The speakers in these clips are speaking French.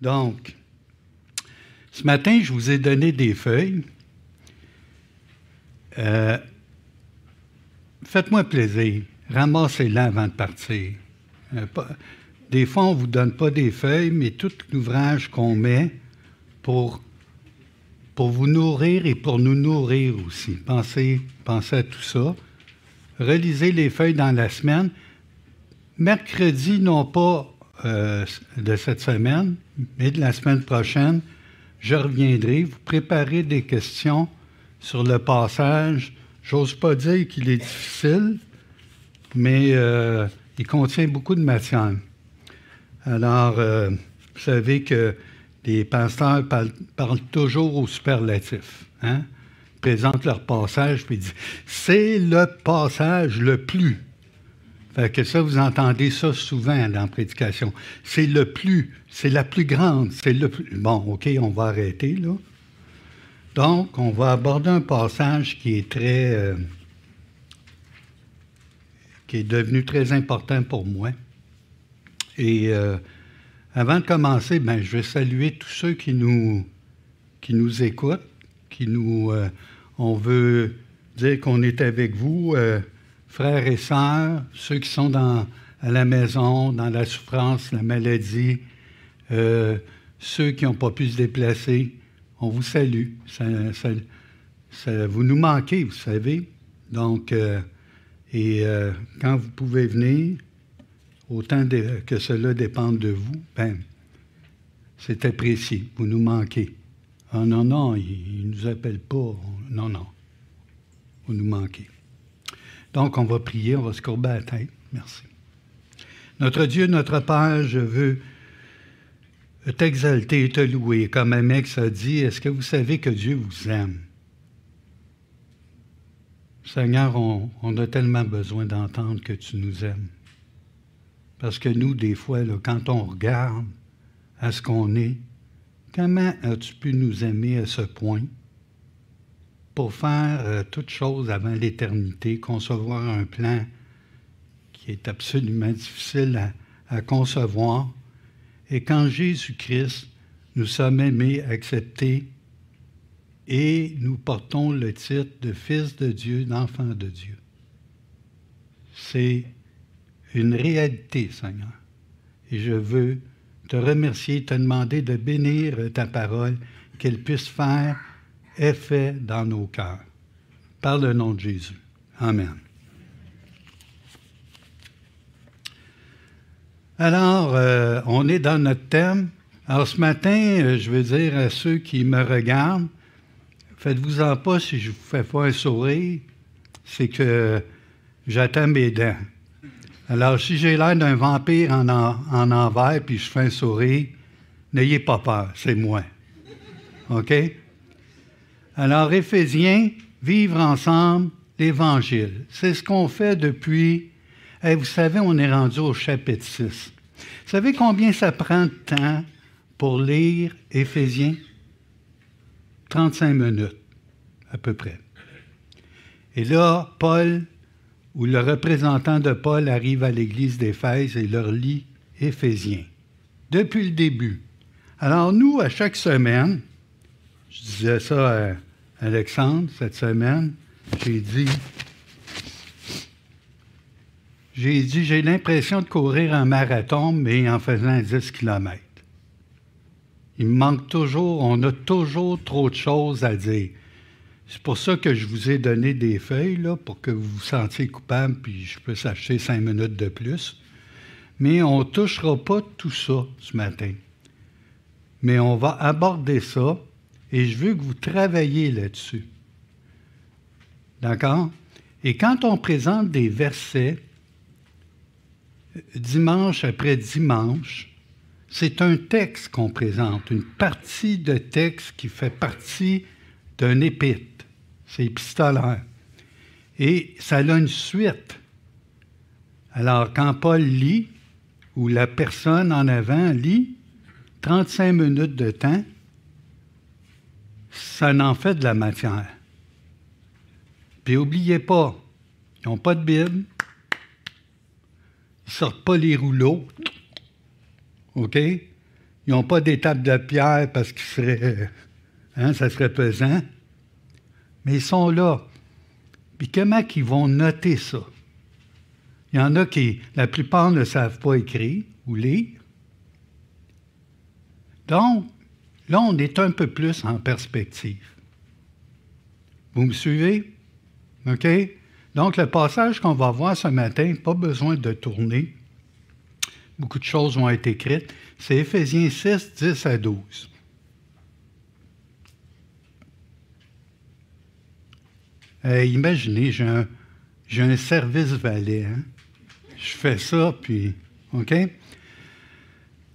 Donc, ce matin, je vous ai donné des feuilles. Euh, faites-moi plaisir, ramassez-les avant de partir. Euh, des fois, on ne vous donne pas des feuilles, mais tout l'ouvrage qu'on met pour, vous nourrir et pour nous nourrir aussi. Pensez, pensez à tout ça. Relisez les feuilles dans la semaine. Mercredi, non pas euh, de cette semaine, mais de la semaine prochaine, je reviendrai vous préparer des questions sur le passage. J'ose pas dire qu'il est difficile, mais euh, il contient beaucoup de matière. Alors, euh, vous savez que les pasteurs parlent, toujours au superlatif. Hein? Ils présentent leur passage, puis disent C'est le passage le plus. Fait que ça, vous entendez ça souvent dans la prédication. C'est le plus, c'est la plus grande, c'est le plus. Bon, OK, on va arrêter, là. Donc, on va aborder un passage qui est très. Euh, qui est devenu très important pour moi. Et euh, avant de commencer, ben, je vais saluer tous ceux qui nous, qui nous écoutent, qui nous. Euh, on veut dire qu'on est avec vous frères et sœurs, ceux qui sont dans, la maison, dans la souffrance, la maladie, euh, ceux qui n'ont pas pu se déplacer, on vous salue. vous nous manquez, vous savez. Donc, euh, et euh, quand vous pouvez venir, autant que cela dépende de vous, ben, c'est apprécié. Vous nous manquez. Ah non, non, il ne nous appelle pas. Non, non. Vous nous manquez. Donc, on va prier, on va se courber la tête. Merci. Notre Dieu, notre Père, je veux t'exalter et te louer. Comme mec a dit, est-ce que vous savez que Dieu vous aime? Seigneur, on, a tellement besoin d'entendre que tu nous aimes. Parce que nous, des fois, quand on regarde à ce qu'on est, comment as-tu pu nous aimer à ce point? Pour faire euh, toute chose avant l'éternité, concevoir un plan qui est absolument difficile à, concevoir. Et quand Jésus-Christ, nous sommes aimés, acceptés, et nous portons le titre de Fils de Dieu, d'enfant de Dieu. C'est une réalité, Seigneur. Et je veux te remercier, te demander de bénir ta parole, qu'elle puisse faire est fait dans nos cœurs. Par le nom de Jésus. Amen. Alors, euh, on est dans notre thème. Alors, ce matin, euh, je veux dire à ceux qui me regardent, faites-vous-en pas si je vous fais pas un sourire, c'est que j'attends mes dents. Alors, si j'ai l'air d'un vampire en, en envers puis je fais un sourire, n'ayez pas peur, c'est moi. OK? Alors, Éphésiens, vivre ensemble l'Évangile. C'est ce qu'on fait depuis. vous savez, on est rendu au chapitre 6. Vous savez combien ça prend de temps pour lire Éphésiens? 35 minutes, à peu près. Et là, Paul, ou le représentant de Paul arrive à l'église d'Éphèse et leur lit Éphésiens, depuis le début. Alors nous, à chaque semaine, je disais ça à Alexandre, cette semaine, j'ai dit, j'ai dit, l'impression de courir un marathon, mais en faisant 10 km. Il me manque toujours, on a toujours trop de choses à dire. C'est pour ça que je vous ai donné des feuilles, pour que vous vous sentiez coupable, puis je peux acheter cinq minutes de plus. Mais on ne touchera pas tout ça ce matin. Mais on va aborder ça et je veux que vous travailliez là-dessus. D'accord? Et quand on présente des versets, dimanche après dimanche, c'est un texte qu'on présente, une partie de texte qui fait partie d'un épître. C'est épistolaire. Et ça a une suite. Alors, quand Paul lit, ou la personne en avant lit, 35 minutes de temps, ça n'en fait de la matière. Puis n'oubliez pas, ils n'ont pas de Bible, ils ne sortent pas les rouleaux, OK? Ils n'ont pas d'étape de pierre parce que hein, ça serait pesant. Mais ils sont là. Puis comment ils vont noter ça? Il y en a qui, la plupart ne savent pas écrire ou lire. Donc, là, on est un peu plus en perspective. Vous me suivez? OK? Donc, le passage qu'on va voir ce matin, pas besoin de tourner. Beaucoup de choses vont être écrites. C'est Éphésiens 6, 10 à 12. imaginez, j'ai un, un, service valet. Hein? Je fais ça, puis, OK?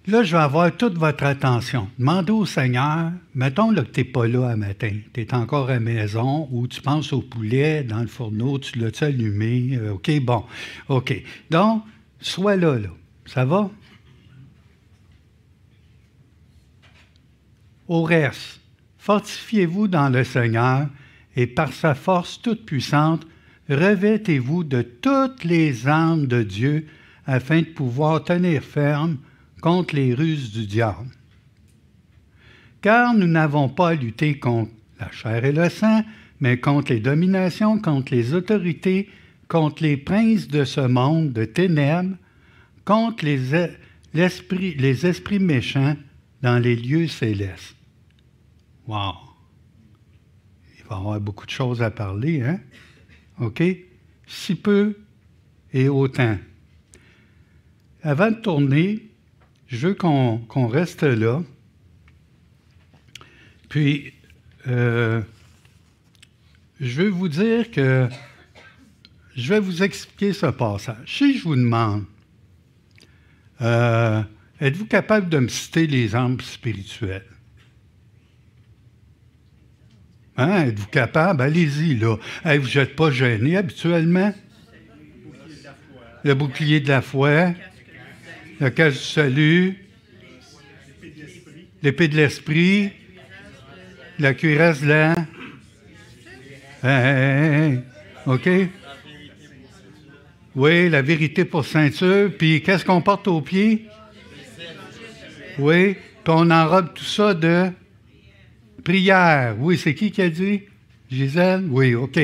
Là, je vais avoir toute votre attention. Demandez au Seigneur, mettons là, que tu n'es pas là à matin, tu es encore à maison ou tu penses au poulet dans le fourneau, tu l'as-tu allumé? Euh, OK, bon. OK. Donc, sois là, là. Ça va? Au reste, fortifiez-vous dans le Seigneur et par sa force toute puissante, revêtez-vous de toutes les armes de Dieu afin de pouvoir tenir ferme contre les ruses du diable. Car nous n'avons pas à lutter contre la chair et le sang, mais contre les dominations, contre les autorités, contre les princes de ce monde de ténèbres, contre les, les esprits méchants dans les lieux célestes. Wow! Il va y avoir beaucoup de choses à parler, hein? OK? Si peu et autant. Avant de tourner, je veux qu'on reste là. Puis, euh, je veux vous dire que je vais vous expliquer ce passage. Si je vous demande, euh, êtes-vous capable de me citer les âmes spirituelles? Hein? Êtes-vous capable? Allez-y, là. vous n'êtes pas gêné habituellement? Le bouclier de la foi cage du salut, l'épée de l'esprit, la cuirasse de la... OK? Oui, la vérité pour ceinture. Puis qu'est-ce qu'on porte aux pieds? Oui, puis on enrobe tout ça de prière. Oui, c'est qui qui a dit? Gisèle? Oui, OK.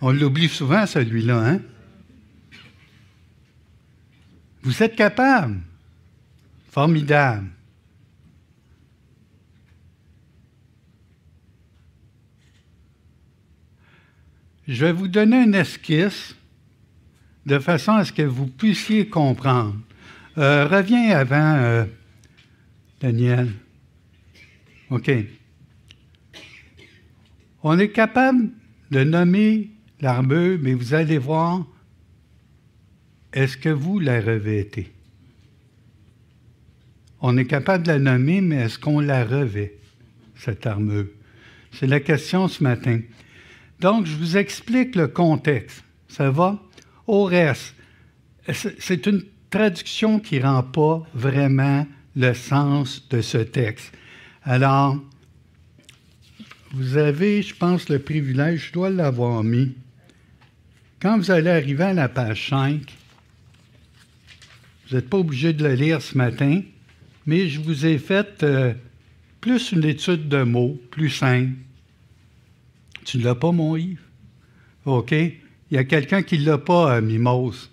On l'oublie souvent, celui-là, hein? Vous êtes capable. Formidable. Je vais vous donner une esquisse de façon à ce que vous puissiez comprendre. Euh, reviens avant, euh, Daniel. OK. On est capable de nommer l'armure, mais vous allez voir, est-ce que vous la revêtez? On est capable de la nommer, mais est-ce qu'on la revêt, cette armure? C'est la question ce matin. Donc, je vous explique le contexte. Ça va? Au reste, c'est une traduction qui ne rend pas vraiment le sens de ce texte. Alors, vous avez, je pense, le privilège, je dois l'avoir mis. Quand vous allez arriver à la page 5, vous n'êtes pas obligé de le lire ce matin, mais je vous ai fait euh, plus une étude de mots, plus simple. Tu ne l'as pas, mon Yves? OK. Il y a quelqu'un qui ne l'a pas, euh, Mimose.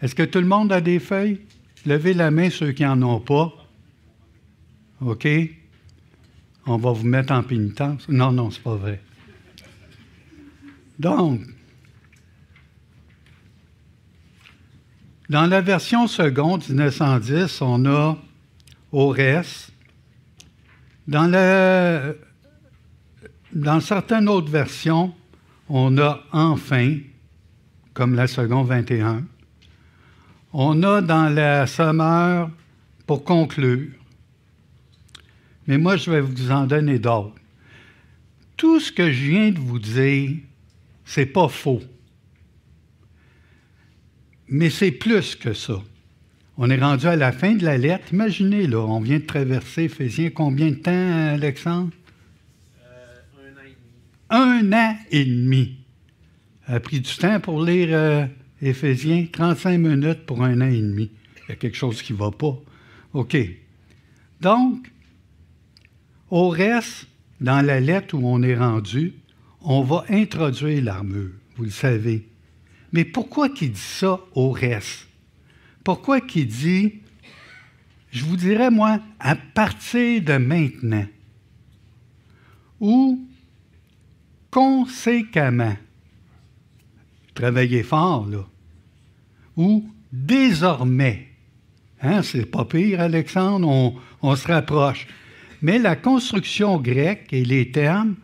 Est-ce que tout le monde a des feuilles? Levez la main ceux qui n'en ont pas. OK? On va vous mettre en pénitence. Non, non, c'est pas vrai. Donc, Dans la version seconde 1910, on a Ores. Dans, dans certaines autres versions, on a enfin, comme la seconde 21. On a dans la sommeur pour conclure. Mais moi, je vais vous en donner d'autres. Tout ce que je viens de vous dire, c'est pas faux. Mais c'est plus que ça. On est rendu à la fin de la lettre. Imaginez, là, on vient de traverser Éphésiens. Combien de temps, Alexandre? Euh, un an et demi. Un an et demi. A pris du temps pour lire euh, Éphésiens. 35 minutes pour un an et demi. Il y a quelque chose qui ne va pas. OK. Donc, au reste, dans la lettre où on est rendu, on va introduire l'armure, vous le savez. Mais pourquoi qu'il dit ça au reste? Pourquoi qu'il dit, je vous dirais moi, à partir de maintenant, ou conséquemment, travaillez fort, là, ou désormais, hein, c'est pas pire, Alexandre, on, on se rapproche. Mais la construction grecque et les termes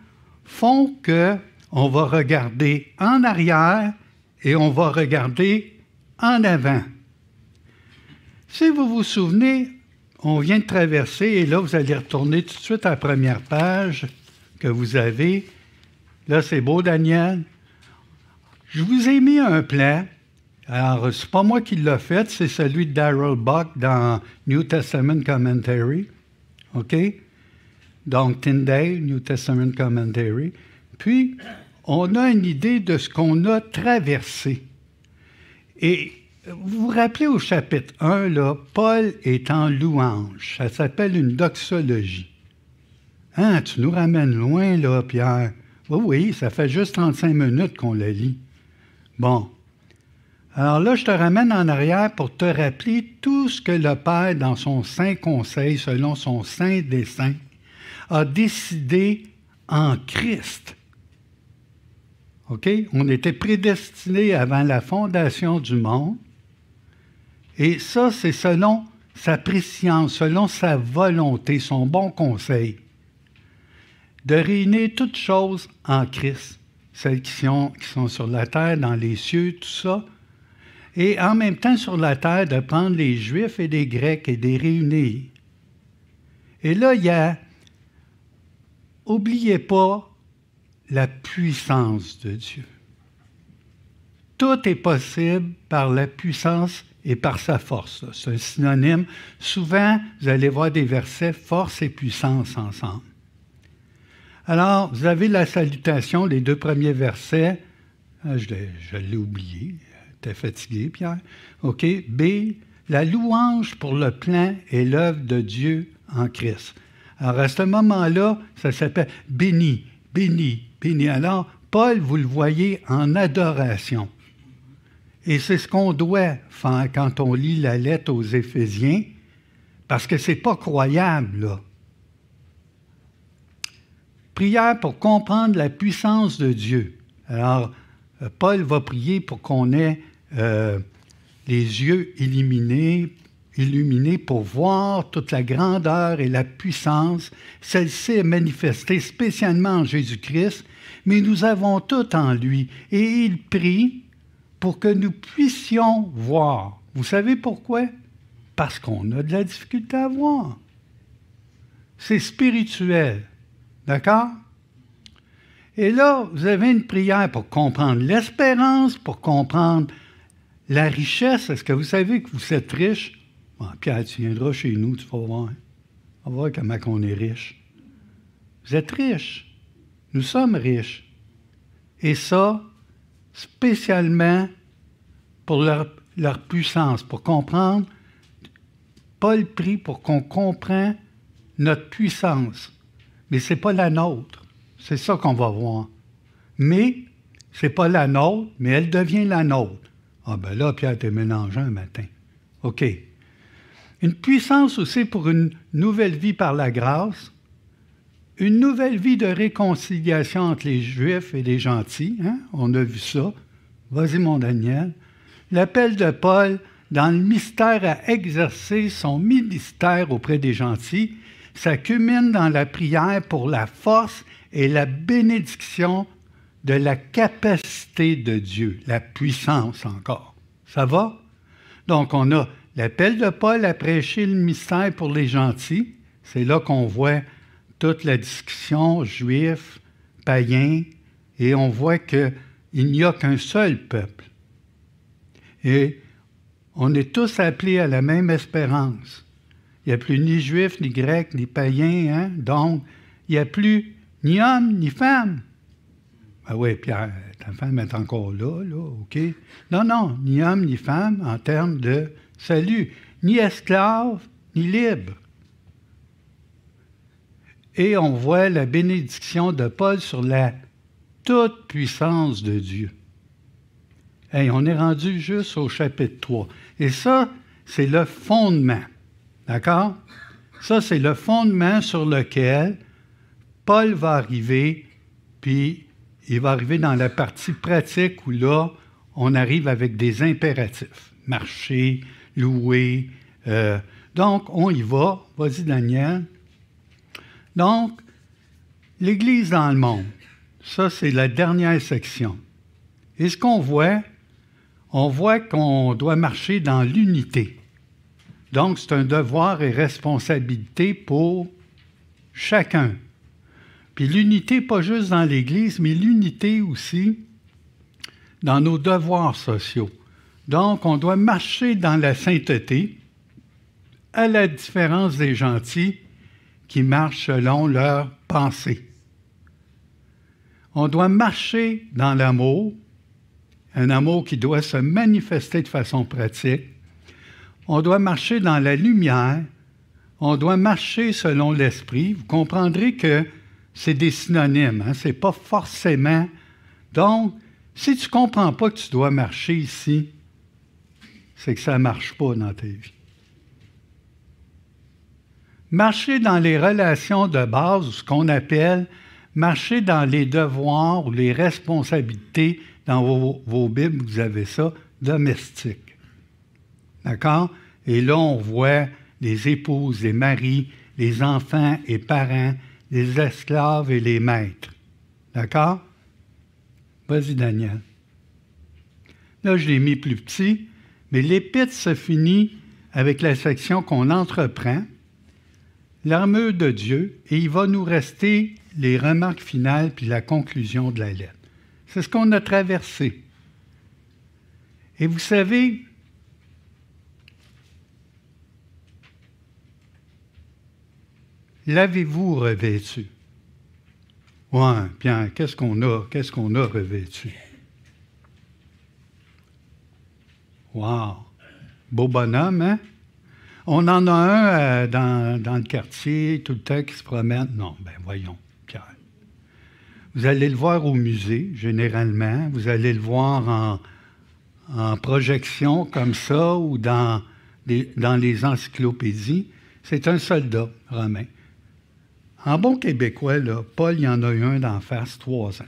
font que on va regarder en arrière et on va regarder en avant. Si vous vous souvenez, on vient de traverser, et là, vous allez retourner tout de suite à la première page que vous avez. Là, c'est beau, Daniel. Je vous ai mis un plan. Alors, c'est pas moi qui l'ai fait, c'est celui de Darrell Buck dans New Testament Commentary. OK? Donc, Tyndale, New Testament Commentary. Puis, on a une idée de ce qu'on a traversé. Et vous vous rappelez au chapitre 1, là, Paul est en louange. Ça s'appelle une doxologie. Hein, tu nous ramènes loin, là, Pierre. Oui, oui, ça fait juste 35 minutes qu'on la lit. Bon. Alors là, je te ramène en arrière pour te rappeler tout ce que le Père, dans son saint conseil, selon son saint dessein, a décidé en Christ. OK? On était prédestinés avant la fondation du monde. Et ça, c'est selon sa préscience, selon sa volonté, son bon conseil, de réunir toutes choses en Christ, celles qui sont, qui sont sur la terre, dans les cieux, tout ça, et en même temps sur la terre, de prendre les Juifs et les Grecs et de les réunir. Et là, il y a Oubliez pas la puissance de Dieu. Tout est possible par la puissance et par sa force. C'est un synonyme. Souvent, vous allez voir des versets force et puissance ensemble. Alors, vous avez la salutation, les deux premiers versets. Ah, je l'ai oublié. T'es fatigué, Pierre? OK. B. La louange pour le plein et l'œuvre de Dieu en Christ. Alors, à ce moment-là, ça s'appelle béni, béni, béni. Alors, Paul, vous le voyez en adoration. Et c'est ce qu'on doit faire quand on lit la lettre aux Éphésiens, parce que ce n'est pas croyable, là. Prière pour comprendre la puissance de Dieu. Alors, euh, Paul va prier pour qu'on ait euh, les yeux illuminés illuminé pour voir toute la grandeur et la puissance. Celle-ci est manifestée spécialement en Jésus-Christ, mais nous avons tout en lui. Et il prie pour que nous puissions voir. Vous savez pourquoi? Parce qu'on a de la difficulté à voir. C'est spirituel. D'accord? Et là, vous avez une prière pour comprendre l'espérance, pour comprendre la richesse. Est-ce que vous savez que vous êtes riche? Pierre, tu viendras chez nous, tu vas voir. On va voir comment on est riche. Vous êtes riches. Nous sommes riches. Et ça, spécialement pour leur, leur puissance, pour comprendre. Paul prie pour qu'on comprenne notre puissance. Mais ce n'est pas la nôtre. C'est ça qu'on va voir. Mais ce n'est pas la nôtre, mais elle devient la nôtre. Ah ben là, Pierre, t'es mélangeant un matin. OK. Une puissance aussi pour une nouvelle vie par la grâce, une nouvelle vie de réconciliation entre les Juifs et les gentils. Hein? On a vu ça. Vas-y, mon Daniel. L'appel de Paul dans le mystère à exercer son ministère auprès des gentils, ça culmine dans la prière pour la force et la bénédiction de la capacité de Dieu, la puissance encore. Ça va? Donc, on a L'appel de Paul à prêcher le mystère pour les gentils, c'est là qu'on voit toute la discussion juif, païen, et on voit qu'il n'y a qu'un seul peuple. Et on est tous appelés à la même espérance. Il n'y a plus ni juif, ni grec, ni païen, hein? donc il n'y a plus ni homme, ni femme. Ah oui, Pierre, ta femme est encore là, là, OK? Non, non, ni homme, ni femme en termes de salut, ni esclave, ni libre. et on voit la bénédiction de Paul sur la toute puissance de Dieu. Hey, on est rendu juste au chapitre 3. Et ça, c'est le fondement. D'accord? Ça, c'est le fondement sur lequel Paul va arriver, puis il va arriver dans la partie pratique où là, on arrive avec des impératifs. Marcher, louer. Euh, donc, on y va. Vas-y, Daniel. Donc, l'Église dans le monde, ça, c'est la dernière section. Et ce qu'on voit, on voit qu'on doit marcher dans l'unité. Donc, c'est un devoir et responsabilité pour chacun. Puis l'unité, pas juste dans l'Église, mais l'unité aussi dans nos devoirs sociaux. Donc, on doit marcher dans la sainteté, à la différence des gentils qui marchent selon leur pensée. On doit marcher dans l'amour, un amour qui doit se manifester de façon pratique. On doit marcher dans la lumière. On doit marcher selon l'esprit. Vous comprendrez que c'est des synonymes, hein? ce n'est pas forcément. Donc, si tu ne comprends pas que tu dois marcher ici, c'est que ça ne marche pas dans ta vie. Marcher dans les relations de base, ce qu'on appelle marcher dans les devoirs ou les responsabilités, dans vos, vos Bibles, vous avez ça, domestiques. D'accord? Et là, on voit les épouses, les maris, les enfants et parents, les esclaves et les maîtres. D'accord? Vas-y, Daniel. Là, je l'ai mis plus petit, mais l'épître se finit avec la section qu'on entreprend, l'armure de Dieu, et il va nous rester les remarques finales puis la conclusion de la lettre. C'est ce qu'on a traversé. Et vous savez, l'avez-vous revêtu? Ouais, bien, qu'est-ce qu'on a, qu'est-ce qu'on a revêtu? Wow! Beau bonhomme, hein? On en a un euh, dans, dans, le quartier tout le temps qui se promène. Non, ben voyons, Pierre. Vous allez le voir au musée, généralement. Vous allez le voir en, en projection comme ça ou dans, dans les encyclopédies. C'est un soldat romain. En bon québécois, là, Paul, il y en a eu un d'en face trois ans.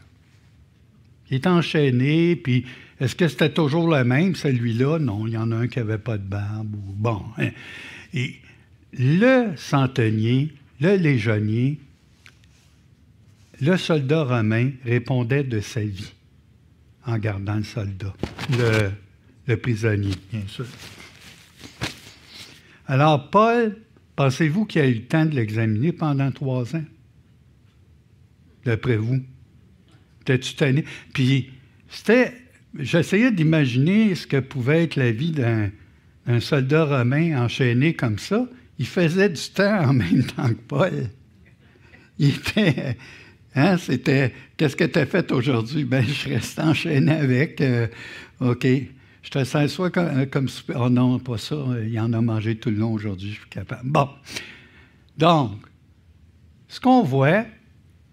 Il est enchaîné, puis est-ce que c'était toujours le même, celui-là? Non, il y en a un qui n'avait pas de barbe. Ou, bon. Hein. Et le centenier, le légionnier, le soldat romain répondait de sa vie en gardant le soldat, le, prisonnier, bien sûr. Alors, Paul Pensez-vous qu'il a eu le temps de l'examiner pendant trois ans? D'après vous? T'es-tu tanné? Puis, c'était. J'essayais d'imaginer ce que pouvait être la vie d'un, soldat romain enchaîné comme ça. Il faisait du temps en même temps que Paul. Il était. Hein, c'était. Qu'est-ce que tu as fait aujourd'hui? Ben, je reste enchaîné avec. Euh, OK. Je te sers soit comme, euh, comme Oh non, pas ça. Il en a mangé tout le long aujourd'hui, je suis capable. Bon. Donc, ce qu'on voit,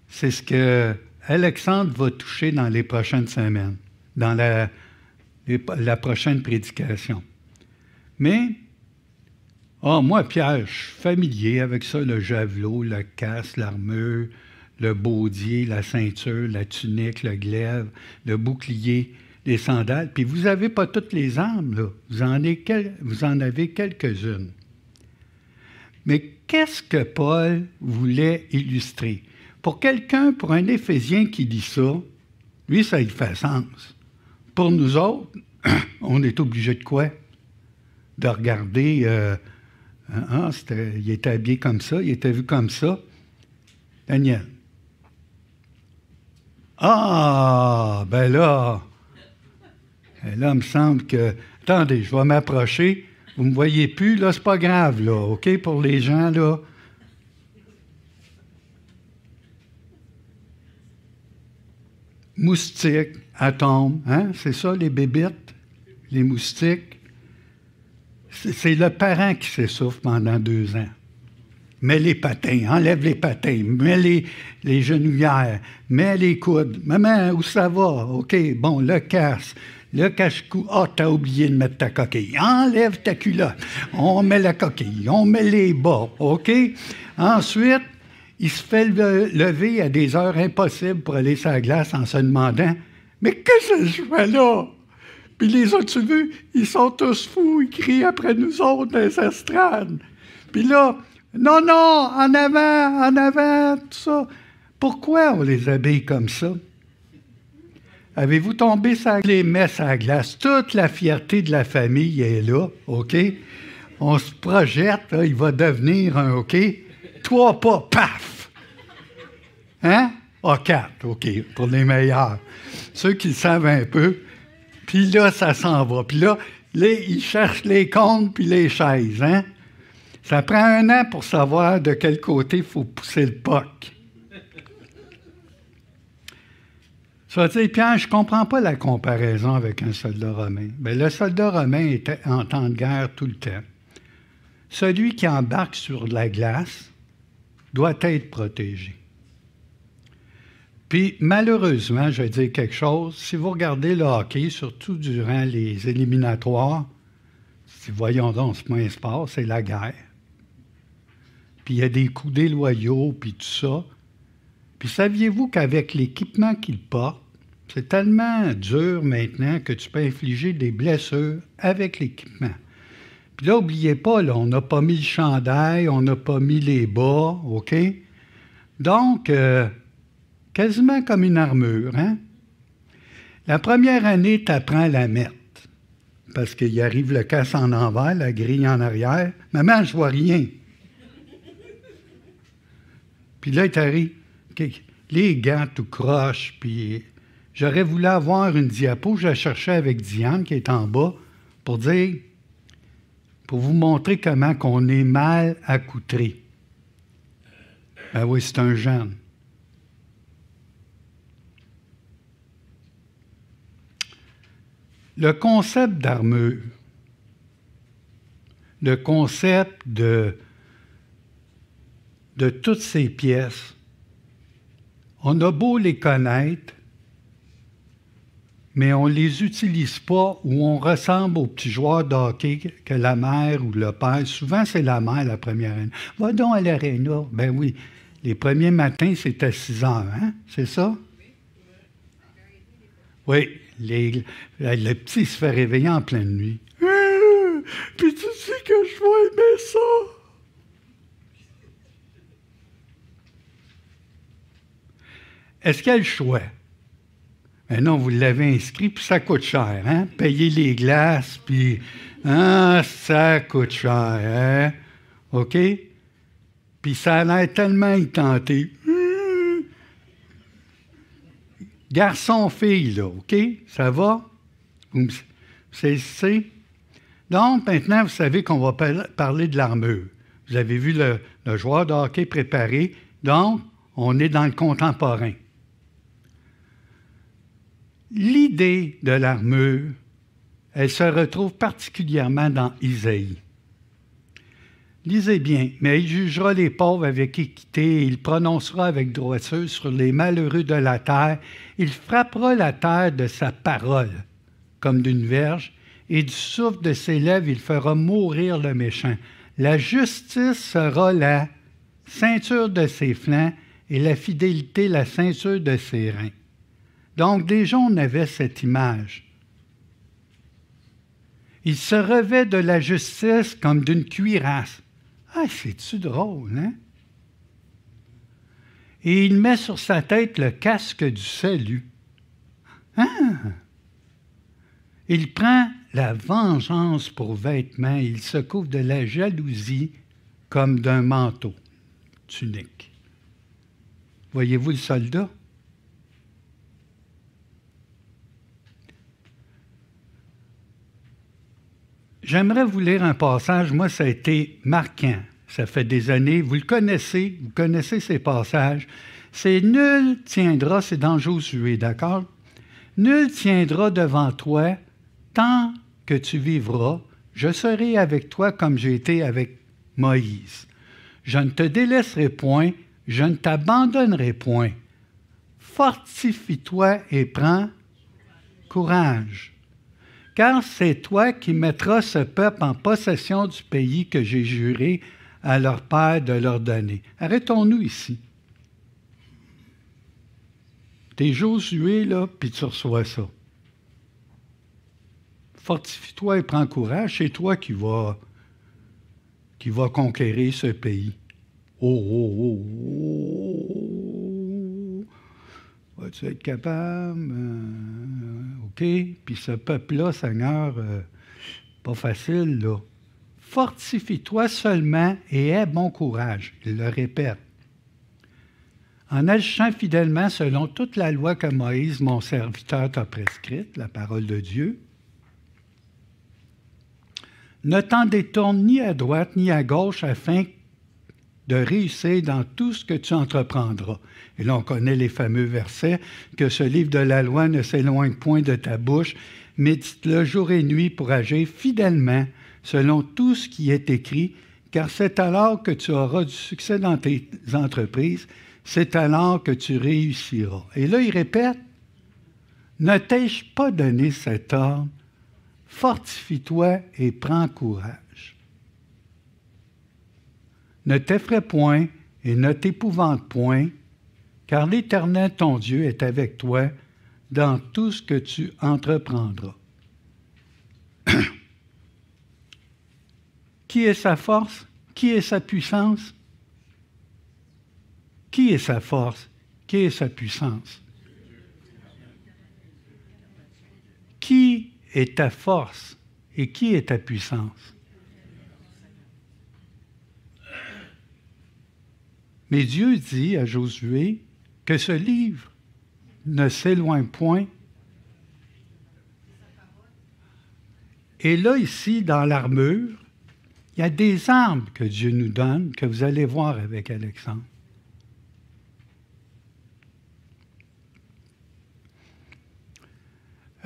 c'est ce que Alexandre va toucher dans les prochaines semaines, dans la, prochaine prédication. Mais, oh, moi, Pierre, je suis familier avec ça, le javelot, le casque, l'armure, le baudier, la ceinture, la tunique, le glaive, le bouclier les sandales, puis vous n'avez pas toutes les armes, là. Vous, en avez, avez quelques-unes. Mais qu'est-ce que Paul voulait illustrer? Pour quelqu'un, pour un Éphésien qui dit ça, lui, ça lui fait sens. Pour nous autres, on est obligé de quoi? De regarder, euh, hein, il était habillé comme ça, il était vu comme ça. Daniel. Ah, ben là, et là, il me semble que. Attendez, je vais m'approcher. Vous ne me voyez plus, là, c'est pas grave, là, OK, pour les gens, là. Moustiques, atomes, hein? C'est ça, les bébites, les moustiques. C'est le parent qui s'essouffle pendant deux ans. mets les patins, enlève les patins, mets les, les genouillères, mets les coudes. Maman, où ça va? OK, bon, le casse. Le cache-cou, ah, t'as oublié de mettre ta coquille. Enlève ta culotte. On met la coquille, on met les bas, OK? Ensuite, il se fait lever à des heures impossibles pour aller sur la glace en se demandant Mais qu'est-ce que je fais là? Puis les autres, tu veux, ils sont tous fous, ils crient après nous autres les estrades. Puis là, non, non, en avant, en avant, tout ça. Pourquoi on les habille comme ça? Avez-vous tombé sur les messes à glace? Toute la fierté de la famille est là, OK? On se projette, il va devenir un OK. Trois pas, paf! Hein? Ah, quatre, OK, pour les meilleurs. Ceux qui le savent un peu. Puis là, ça s'en va. Puis là, les, ils cherchent les comptes puis les chaises, hein? Ça prend un an pour savoir de quel côté il faut pousser le POC. Ça veut dire, Pierre, je ne comprends pas la comparaison avec un soldat romain. Bien, le soldat romain était en temps de guerre tout le temps. Celui qui embarque sur la glace doit être protégé. Puis, malheureusement, je vais dire quelque chose, si vous regardez le hockey, surtout durant les éliminatoires, si voyons donc ce point se passe, c'est la guerre. Puis il y a des coups déloyaux, puis tout ça. Puis saviez-vous qu'avec l'équipement qu'il porte, c'est tellement dur maintenant que tu peux infliger des blessures avec l'équipement. Puis là, n'oubliez pas, là, on n'a pas mis le chandail, on n'a pas mis les bas, OK? Donc, euh, quasiment comme une armure, hein? La première année, tu apprends la mettre. Parce qu'il arrive le casse en envers, la grille en arrière. Maman, je vois rien. Puis là, il t'arrive les gants tout croches, puis j'aurais voulu avoir une diapo, je la cherchais avec Diane qui est en bas, pour dire, pour vous montrer comment qu'on est mal accoutré. Ben oui, c'est un jeune. Le concept d'armure, le concept de, toutes ces pièces, on a beau les connaître, mais on ne les utilise pas ou on ressemble aux petits joueurs de que la mère ou le père. Souvent, c'est la mère la première année. Va donc à l'aréna. Ben oui. Les premiers matins, c'est à 6 heures, hein? C'est ça? Oui. Le petit se fait réveiller en pleine nuit. Puis tu sais que je vais aimer ça. Est-ce qu'il y a le choix? Mais non, vous l'avez inscrit, puis ça coûte cher, hein? Payer les glaces, puis ah, ça coûte cher, hein? OK? Puis ça a l'air tellement intenté. Garçon-fille, là, OK? Ça va? Vous c'est Donc, maintenant, vous savez qu'on va parler de l'armure. Vous avez vu le, joueur de préparé? Donc, on est dans le contemporain. L'idée de l'armure, elle se retrouve particulièrement dans Isaïe. Lisez bien, mais il jugera les pauvres avec équité, il prononcera avec droiture sur les malheureux de la terre, il frappera la terre de sa parole, comme d'une verge, et du souffle de ses lèvres il fera mourir le méchant. La justice sera la ceinture de ses flancs, et la fidélité la ceinture de ses reins. Donc déjà, on avait cette image. Il se revêt de la justice comme d'une cuirasse. Ah, c'est-tu drôle, hein? Et il met sur sa tête le casque du salut. Ah! Il prend la vengeance pour vêtement, il se couvre de la jalousie comme d'un manteau, tunique. Voyez-vous le soldat? J'aimerais vous lire un passage. Moi, ça a été marquant. Ça fait des années. Vous le connaissez. Vous connaissez ces passages. C'est nul tiendra, c'est dans Josué, d'accord? Nul tiendra devant toi tant que tu vivras. Je serai avec toi comme j'ai été avec Moïse. Je ne te délaisserai point, je ne t'abandonnerai point. Fortifie-toi et prends courage. Car c'est toi qui mettras ce peuple en possession du pays que j'ai juré à leur père de leur donner. Arrêtons-nous ici. T'es Josué, là, puis tu reçois ça. Fortifie-toi et prends courage, c'est toi qui vas, qui conquérir ce pays. Oh, oh, oh, oh. Vas-tu être capable? OK. Puis ce peuple-là, Seigneur, euh, pas facile, là. Fortifie-toi seulement et aie bon courage. Il le répète en agissant fidèlement selon toute la loi que Moïse, mon serviteur, t'a prescrite, la parole de Dieu. Ne t'en détourne ni à droite ni à gauche afin de réussir dans tout ce que tu entreprendras. Et là, on connaît les fameux versets, que ce livre de la loi ne s'éloigne point de ta bouche, médite-le jour et nuit pour agir fidèlement selon tout ce qui est écrit, car c'est alors que tu auras du succès dans tes entreprises c'est alors que tu réussiras. Et là, il répète, ne t'ai-je pas donné cet ordre? Fortifie-toi et prends courage. Ne t'effraie point et ne t'épouvante point, car l'Éternel ton Dieu est avec toi dans tout ce que tu entreprendras. Qui est sa force? Qui est sa puissance? Qui est sa force? Qui est sa puissance? Qui est ta force et qui est ta puissance? Mais Dieu dit à Josué que ce livre ne s'éloigne point. Et là, ici, dans l'armure, il y a des armes que Dieu nous donne, que vous allez voir avec Alexandre.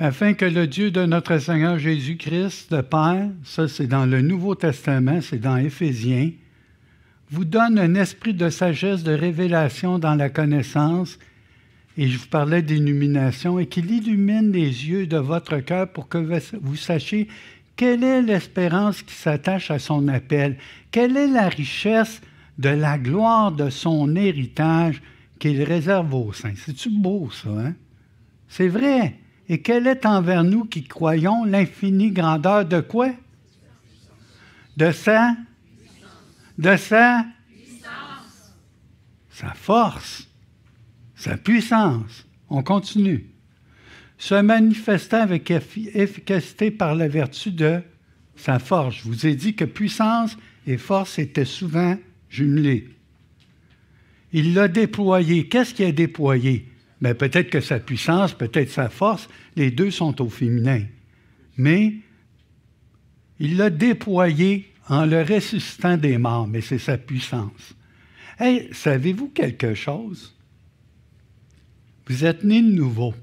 afin que le Dieu de notre Seigneur Jésus-Christ, le Père, ça c'est dans le Nouveau Testament, c'est dans Éphésiens, vous donne un esprit de sagesse, de révélation dans la connaissance, et je vous parlais d'illumination, et qu'il illumine les yeux de votre cœur pour que vous sachiez quelle est l'espérance qui s'attache à son appel, quelle est la richesse de la gloire de son héritage qu'il réserve aux saints. C'est-tu beau, ça, hein? C'est vrai. Et quelle est envers nous qui croyons l'infinie grandeur de quoi? De sa? De sa? Sa force, sa puissance. On continue. Se manifestant avec efficacité par la vertu de sa force. Je vous ai dit que puissance et force étaient souvent jumelées. Il l'a déployé. Qu'est-ce qu'il a déployé? Mais peut-être que sa puissance, peut-être sa force, les deux sont au féminin. Mais il l'a déployé en le ressuscitant des morts, mais c'est sa puissance. Hey, savez-vous quelque chose? Vous êtes nés de nouveau.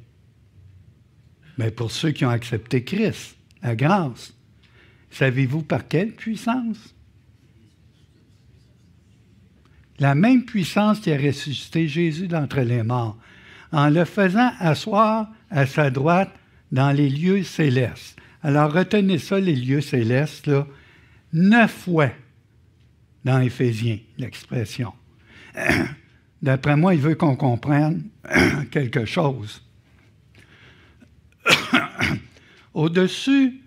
Mais pour ceux qui ont accepté Christ, la grâce, savez-vous par quelle puissance? La même puissance qui a ressuscité Jésus d'entre les morts en le faisant asseoir à sa droite dans les lieux célestes. Alors retenez ça, les lieux célestes, là, neuf fois dans Éphésiens, l'expression. D'après moi, il veut qu'on comprenne quelque chose. au-dessus,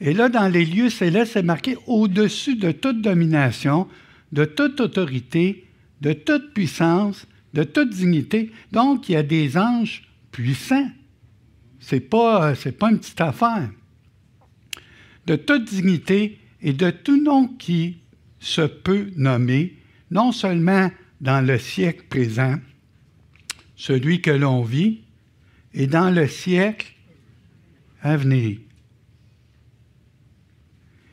et là, dans les lieux célestes, c'est marqué au-dessus de toute domination, de toute autorité, de toute puissance, de toute dignité. Donc, il y a des anges puissants. Ce n'est pas, pas une petite affaire. De toute dignité et de tout nom qui se peut nommer, non seulement dans le siècle présent, celui que l'on vit, et dans le siècle à venir.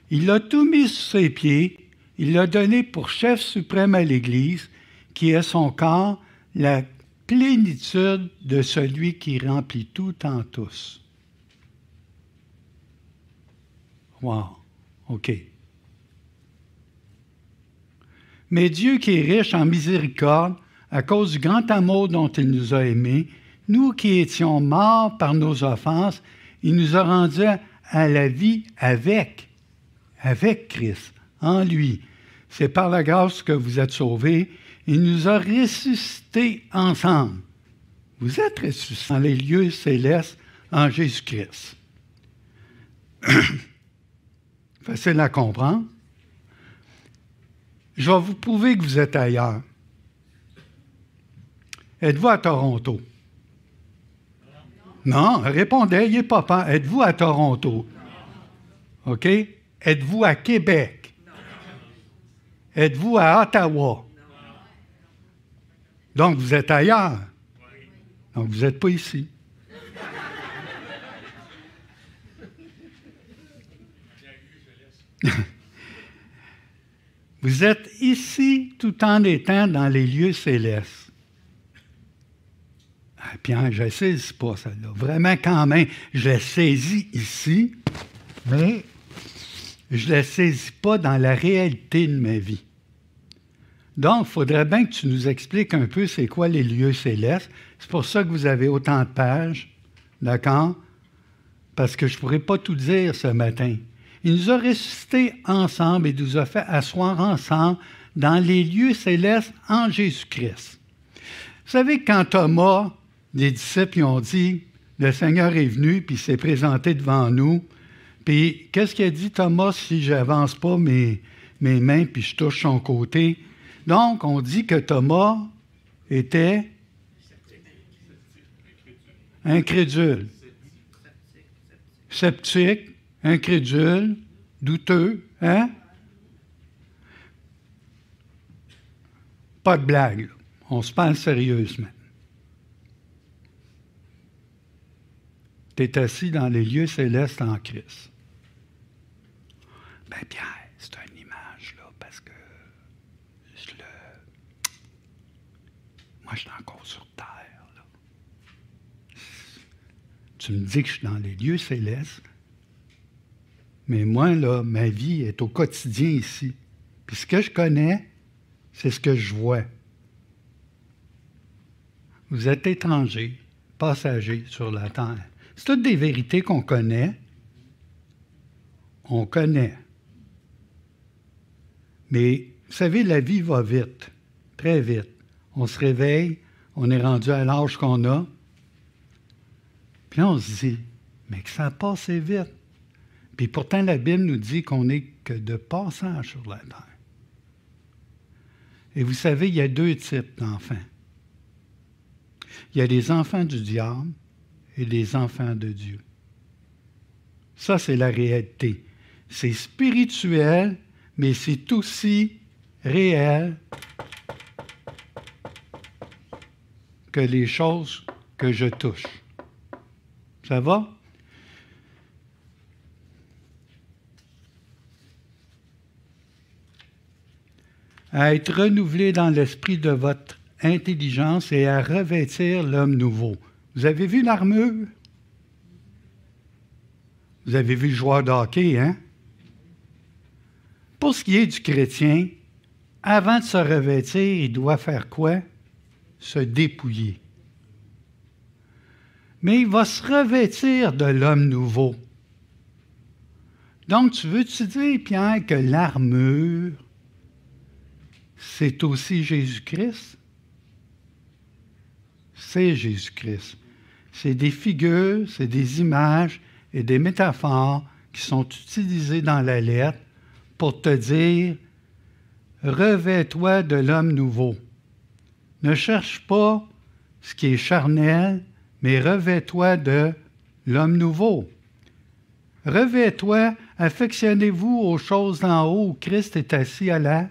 Il a tout mis sous ses pieds, il l'a donné pour chef suprême à l'Église, qui est son corps, la plénitude de celui qui remplit tout en tous. Wow, OK. Mais Dieu qui est riche en miséricorde, à cause du grand amour dont il nous a aimés, nous qui étions morts par nos offenses, il nous a rendus à la vie avec, avec Christ, en lui. C'est par la grâce que vous êtes sauvés. Il nous a ressuscités ensemble. Vous êtes ressuscités dans les lieux célestes en Jésus-Christ. Facile à comprendre. Je vais vous prouver que vous êtes ailleurs. Êtes-vous à Toronto? Non, répondez, il papa. Êtes-vous à Toronto? OK? Êtes-vous à Québec? Êtes-vous à Ottawa? Donc, vous êtes ailleurs. Donc, vous n'êtes pas ici. vous êtes ici tout en étant dans les lieux célestes. Ah, Pierre, je ne saisis pas celle-là. Vraiment, quand même, je la saisis ici, mais je ne la saisis pas dans la réalité de ma vie. Donc, il faudrait bien que tu nous expliques un peu c'est quoi les lieux célestes. C'est pour ça que vous avez autant de pages, d'accord? Parce que je ne pourrais pas tout dire ce matin. Il nous a ressuscités ensemble et nous a fait asseoir ensemble dans les lieux célestes en Jésus-Christ. Vous savez, quand Thomas les disciples ont dit, le Seigneur est venu, puis s'est présenté devant nous. Puis qu'est-ce qu'il a dit Thomas si j'avance pas mes, mes mains, puis je touche son côté? Donc, on dit que Thomas était incrédule, sceptique, incrédule, douteux, hein? Pas de blague, on se parle sérieusement. tu es assis dans les lieux célestes en Christ. Ben Pierre, c'est une image, là, parce que je le... Moi, je suis encore sur terre. Là. Tu me dis que je suis dans les lieux célestes, mais moi, là, ma vie est au quotidien ici. Puis ce que je connais, c'est ce que je vois. Vous êtes étrangers, passagers sur la terre. C'est toutes des vérités qu'on connaît. On connaît. Mais vous savez, la vie va vite, très vite. On se réveille, on est rendu à l'âge qu'on a. Puis on se dit, mais que ça a passé vite. Puis pourtant, la Bible nous dit qu'on n'est que de passage sur la terre. Et vous savez, il y a deux types d'enfants. Il y a les enfants du diable et les enfants de Dieu. Ça, c'est la réalité. C'est spirituel, mais c'est aussi réel que les choses que je touche. Ça va? À être renouvelé dans l'esprit de votre intelligence et à revêtir l'homme nouveau vous avez vu l'armure? Vous avez vu le joueur de hein? Pour ce qui est du chrétien, avant de se revêtir, il doit faire quoi? Se dépouiller. Mais il va se revêtir de l'homme nouveau. Donc, tu veux-tu dire, Pierre, que l'armure, c'est aussi Jésus-Christ? C'est Jésus-Christ c'est des figures, c'est des images et des métaphores qui sont utilisées dans la lettre pour te dire Revêt-toi de l'homme nouveau. Ne cherche pas ce qui est charnel, mais revêt-toi de l'homme nouveau. Revêt-toi, affectionnez-vous aux choses d'en haut où Christ est assis à la.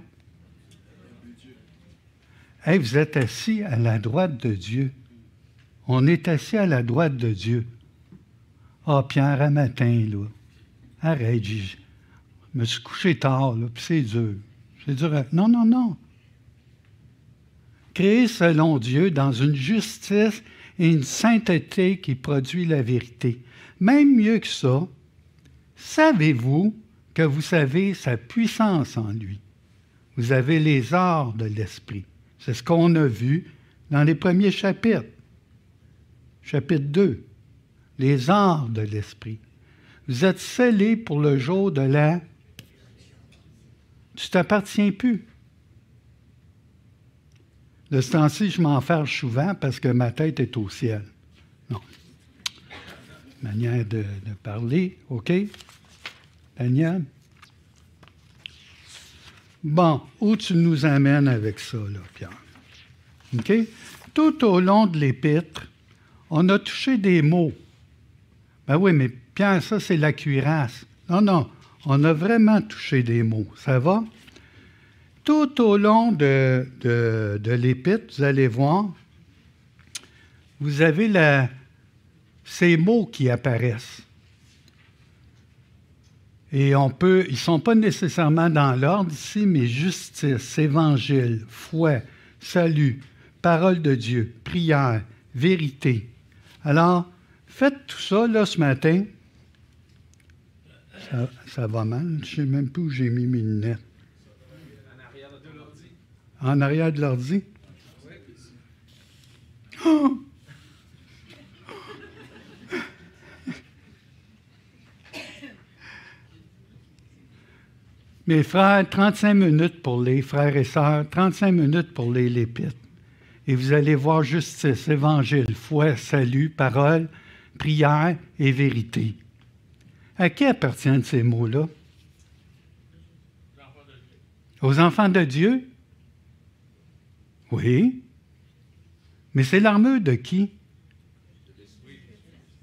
Hey, vous êtes assis à la droite de Dieu. On est assis à la droite de Dieu. Ah, Pierre, un matin, là. Arrête, je me suis couché tard, là, puis c'est dur. C'est dur. Non, non, non. Créé selon Dieu dans une justice et une sainteté qui produit la vérité. Même mieux que ça, savez-vous que vous savez sa puissance en lui? vous avez les arts de l'esprit. C'est ce qu'on a vu dans les premiers chapitres. Chapitre 2, les arts de l'esprit. Vous êtes scellés pour le jour de la... Tu t'appartiens plus. De ce temps-ci, je m'en fâche souvent parce que ma tête est au ciel. Non. Manière de, de parler, OK? Daniel? Bon, où tu nous amènes avec ça, là, Pierre? Tout au long de l'épître, on a touché des mots. Ben oui, mais Pierre, ça, c'est la cuirasse. Non, non, on a vraiment touché des mots. Ça va? Tout au long de, de, l'épître, vous allez voir, vous avez la, ces mots qui apparaissent. Et on peut, ils ne sont pas nécessairement dans l'ordre ici, mais justice, évangile, foi, salut, parole de Dieu, prière, vérité. Alors, faites tout ça là ce matin. Ça, va mal. Je ne sais même plus où j'ai mis mes lunettes. En arrière de l'ordi. En arrière de l'ordi? Oh! Mes frères, 35 minutes pour les frères et sœurs, 35 minutes pour les lépites. Et vous allez voir justice, évangile, foi, salut, parole, prière et vérité. À qui appartiennent ces mots-là? Aux enfants de Dieu? Oui. Mais c'est l'armure de qui?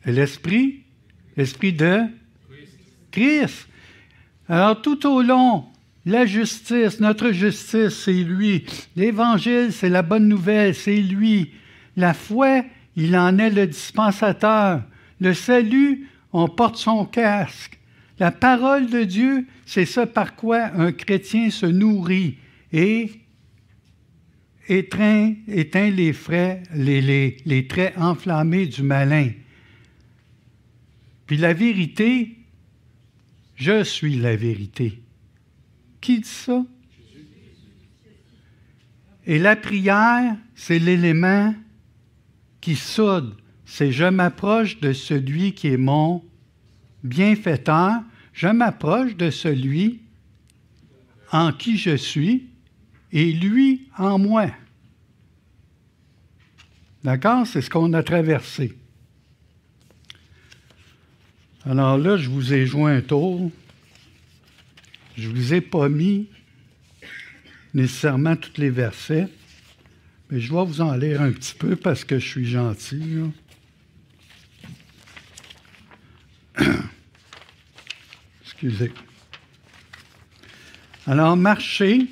L'esprit. L'esprit de? Christ. Alors tout au long, la justice, notre justice, c'est lui. L'Évangile, c'est la bonne nouvelle, c'est lui. La foi, il en est le dispensateur. Le salut, on porte son casque. La parole de Dieu, c'est ce par quoi un chrétien se nourrit et éteint, éteint les, frais, les, traits enflammés du malin. Puis la vérité, je suis la vérité. Qui dit ça? Et la prière, c'est l'élément qui soude. C'est je m'approche de celui qui est mon bienfaiteur. Je m'approche de celui en qui je suis et lui en moi. D'accord? C'est ce qu'on a traversé. Alors là, je vous ai joint un tour. Je ne vous ai pas mis nécessairement tous les versets, mais je dois vous en lire un petit peu parce que je suis gentil. Excusez. Alors, marcher,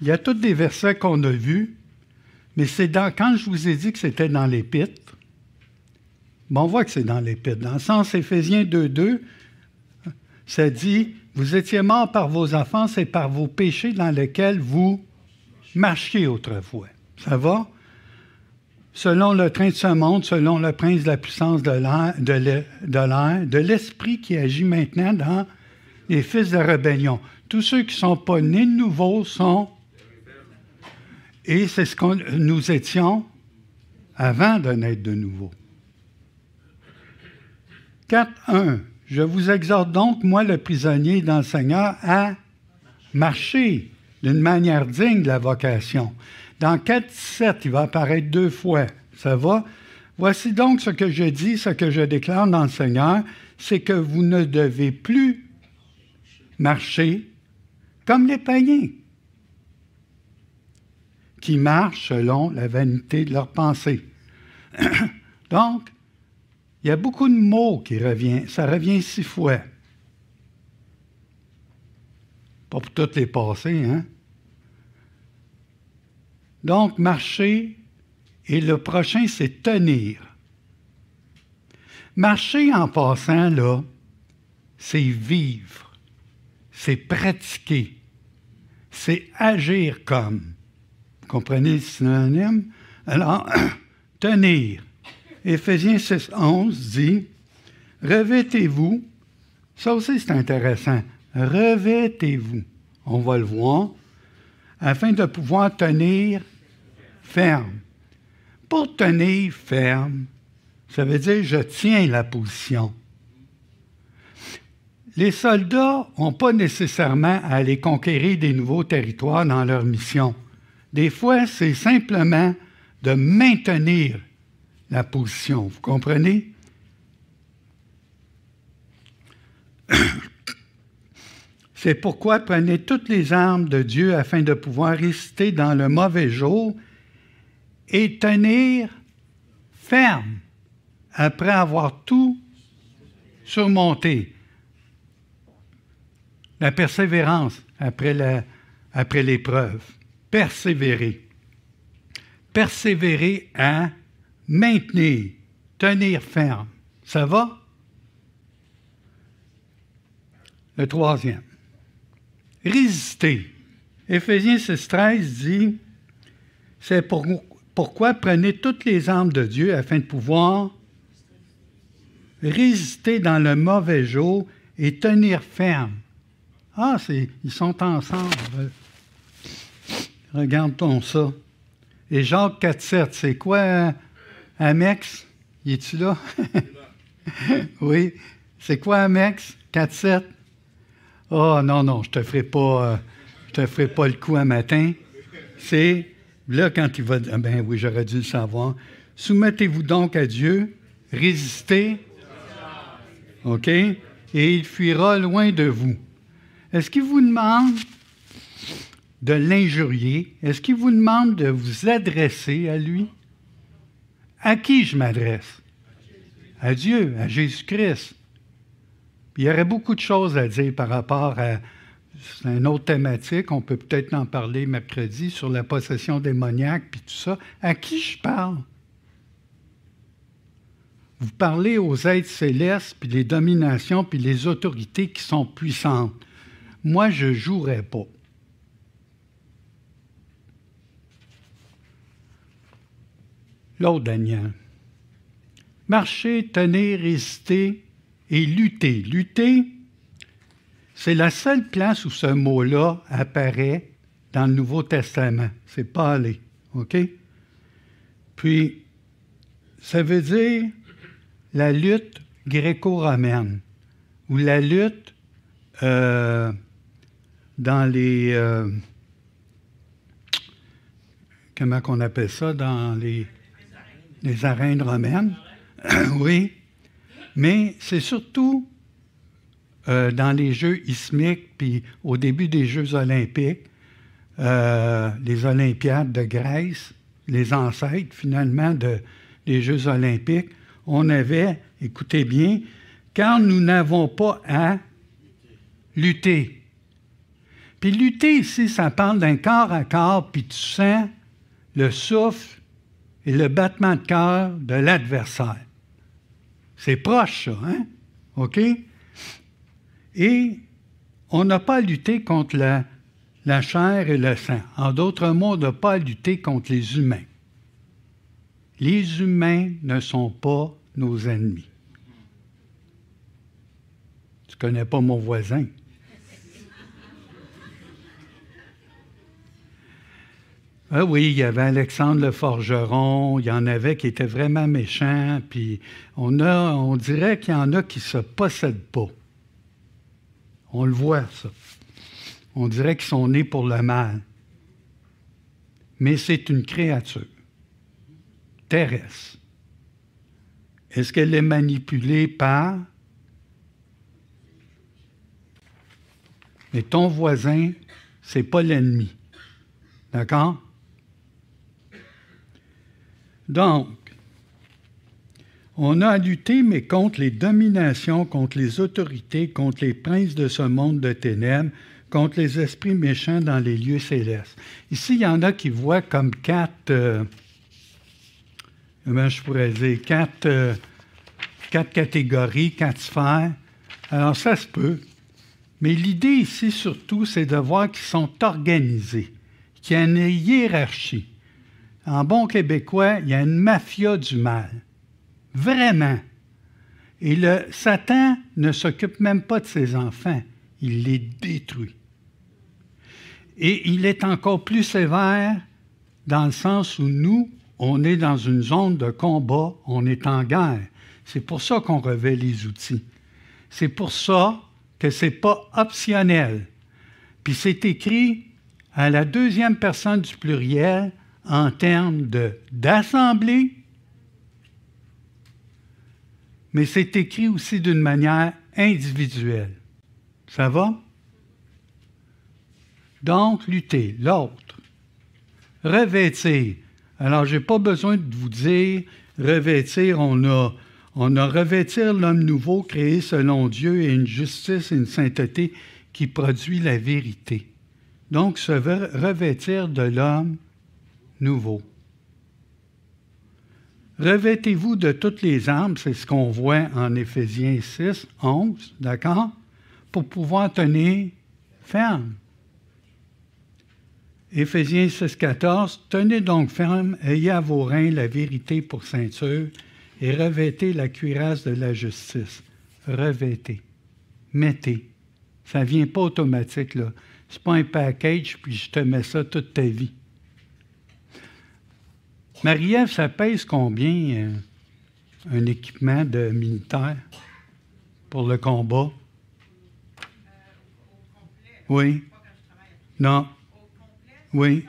il y a tous des versets qu'on a vus, mais c'est quand je vous ai dit que c'était dans l'épître, on voit que c'est dans l'Épître. Dans le sens Éphésiens 2.2, ça dit Vous étiez morts par vos offenses et par vos péchés dans lesquels vous marchiez autrefois. Ça va? Selon le train de ce monde, selon le prince de la puissance de l'air, de l'esprit qui agit maintenant dans les fils de rébellion. Tous ceux qui ne sont pas nés de nouveau sont. Et c'est ce que nous étions avant de naître de nouveau. 4.1. Je vous exhorte donc, moi le prisonnier dans le Seigneur, à marcher d'une manière digne de la vocation. Dans 4.7, il va apparaître deux fois. Ça va? Voici donc ce que je dis, ce que je déclare dans le Seigneur, c'est que vous ne devez plus marcher comme les païens qui marchent selon la vanité de leurs pensées. donc, il y a beaucoup de mots qui reviennent. Ça revient six fois. Pas pour toutes les passées, hein? Donc, marcher, et le prochain, c'est tenir. Marcher en passant, là, c'est vivre, c'est pratiquer, c'est agir comme. Vous comprenez le synonyme? Alors, tenir. Éphésiens 6, 11 dit Revêtez-vous. Ça aussi, c'est intéressant. Revêtez-vous. On va le voir. afin de pouvoir tenir ferme. Pour tenir ferme, ça veut dire je tiens la position. Les soldats n'ont pas nécessairement à aller conquérir des nouveaux territoires dans leur mission. Des fois, c'est simplement de maintenir la position. Vous comprenez? C'est pourquoi prenez toutes les armes de Dieu afin de pouvoir résister dans le mauvais jour et tenir ferme après avoir tout surmonté. La persévérance après, après l'épreuve. Persévérer. Persévérer à maintenir, tenir ferme. Ça va? Le troisième résister. Éphésiens 6, 13 dit C'est pourquoi prenez toutes les armes de Dieu afin de pouvoir résister dans le mauvais jour et tenir ferme? Ah, c'est, ils sont ensemble. Regarde-t-on ça? Et Jacques 4,7, c'est quoi Amex? Y es-tu là? oui. C'est quoi Amex? 4,7? Oh non, non, je te ferai pas, euh, je te ferai pas le coup un matin. C'est là quand il va. Ah ben oui, j'aurais dû le savoir. Soumettez-vous donc à Dieu, résistez. OK? Et il fuira loin de vous. Est-ce qu'il vous demande de l'injurier? Est-ce qu'il vous demande de vous adresser à lui? À qui je m'adresse? À Dieu, à Jésus-Christ. Il y aurait beaucoup de choses à dire par rapport à une autre thématique. On peut peut-être en parler mercredi sur la possession démoniaque puis tout ça. À qui je parle? Vous parlez aux êtres célestes, puis les dominations, puis les autorités qui sont puissantes. Moi, je ne jouerai pas. L'autre Daniel. Marcher, tenir, résister, et lutter. Lutter, c'est la seule place où ce mot-là apparaît dans le Nouveau Testament. C'est pas aller. OK? Puis, ça veut dire la lutte gréco-romaine ou la lutte euh, dans les. Euh, comment qu'on appelle ça? Dans les, les arènes romaines. oui mais c'est surtout euh, dans les Jeux ismiques, puis au début des Jeux olympiques, euh, les Olympiades de Grèce, les ancêtres finalement de, des Jeux olympiques, on avait, écoutez bien, car nous n'avons pas à lutter. Puis lutter ici, ça parle d'un corps à corps, puis tu sens le souffle et le battement de cœur de l'adversaire. C'est proche, ça, hein? OK? Et on n'a pas à lutter contre la, chair et le sang. En d'autres mots, on n'a pas à lutter contre les humains. Les humains ne sont pas nos ennemis. Tu ne connais pas mon voisin. Ah oui, il y avait Alexandre le forgeron, il y en avait qui étaient vraiment méchants, puis on, dirait qu'il y en a qui ne se possèdent pas. On le voit, ça. On dirait qu'ils sont nés pour le mal. Mais c'est une créature terrestre. Est-ce qu'elle est manipulée par... Mais ton voisin, c'est pas l'ennemi. D'accord? Donc, on a à lutter, mais contre les dominations, contre les autorités, contre les princes de ce monde de ténèbres, contre les esprits méchants dans les lieux célestes. Ici, il y en a qui voient comme quatre, euh, quatre, euh, quatre catégories, quatre sphères. Alors, ça se peut. Mais l'idée ici, surtout, c'est de voir qu'ils sont organisés, qu'il y a une hiérarchie en bon québécois, il y a une mafia du mal. Vraiment. Et le Satan ne s'occupe même pas de ses enfants, il les détruit. Et il est encore plus sévère dans le sens où nous, on est dans une zone de combat, on est en guerre. C'est pour ça qu'on revêt les outils. C'est pour ça que ce n'est pas optionnel. Puis c'est écrit à la deuxième personne du pluriel en termes d'assemblée, mais c'est écrit aussi d'une manière individuelle. Ça va? Donc, lutter. L'autre. Revêtir. Alors, je n'ai pas besoin de vous dire, revêtir, on a, on a revêtir l'homme nouveau créé selon Dieu et une justice et une sainteté qui produit la vérité. Donc, se revêtir de l'homme nouveau. Revêtez-vous de toutes les armes, c'est ce qu'on voit en Éphésiens 6, 11, d'accord? Pour pouvoir tenir ferme. Éphésiens 6, 14, Tenez donc ferme, ayez à vos reins la vérité pour ceinture et revêtez la cuirasse de la justice. Revêtez. Mettez. Ça ne vient pas automatique, là. Ce n'est pas un package, puis je te mets ça toute ta vie. Marie-Ève, ça pèse combien euh, un équipement de militaire pour le combat? oui. Non. oui.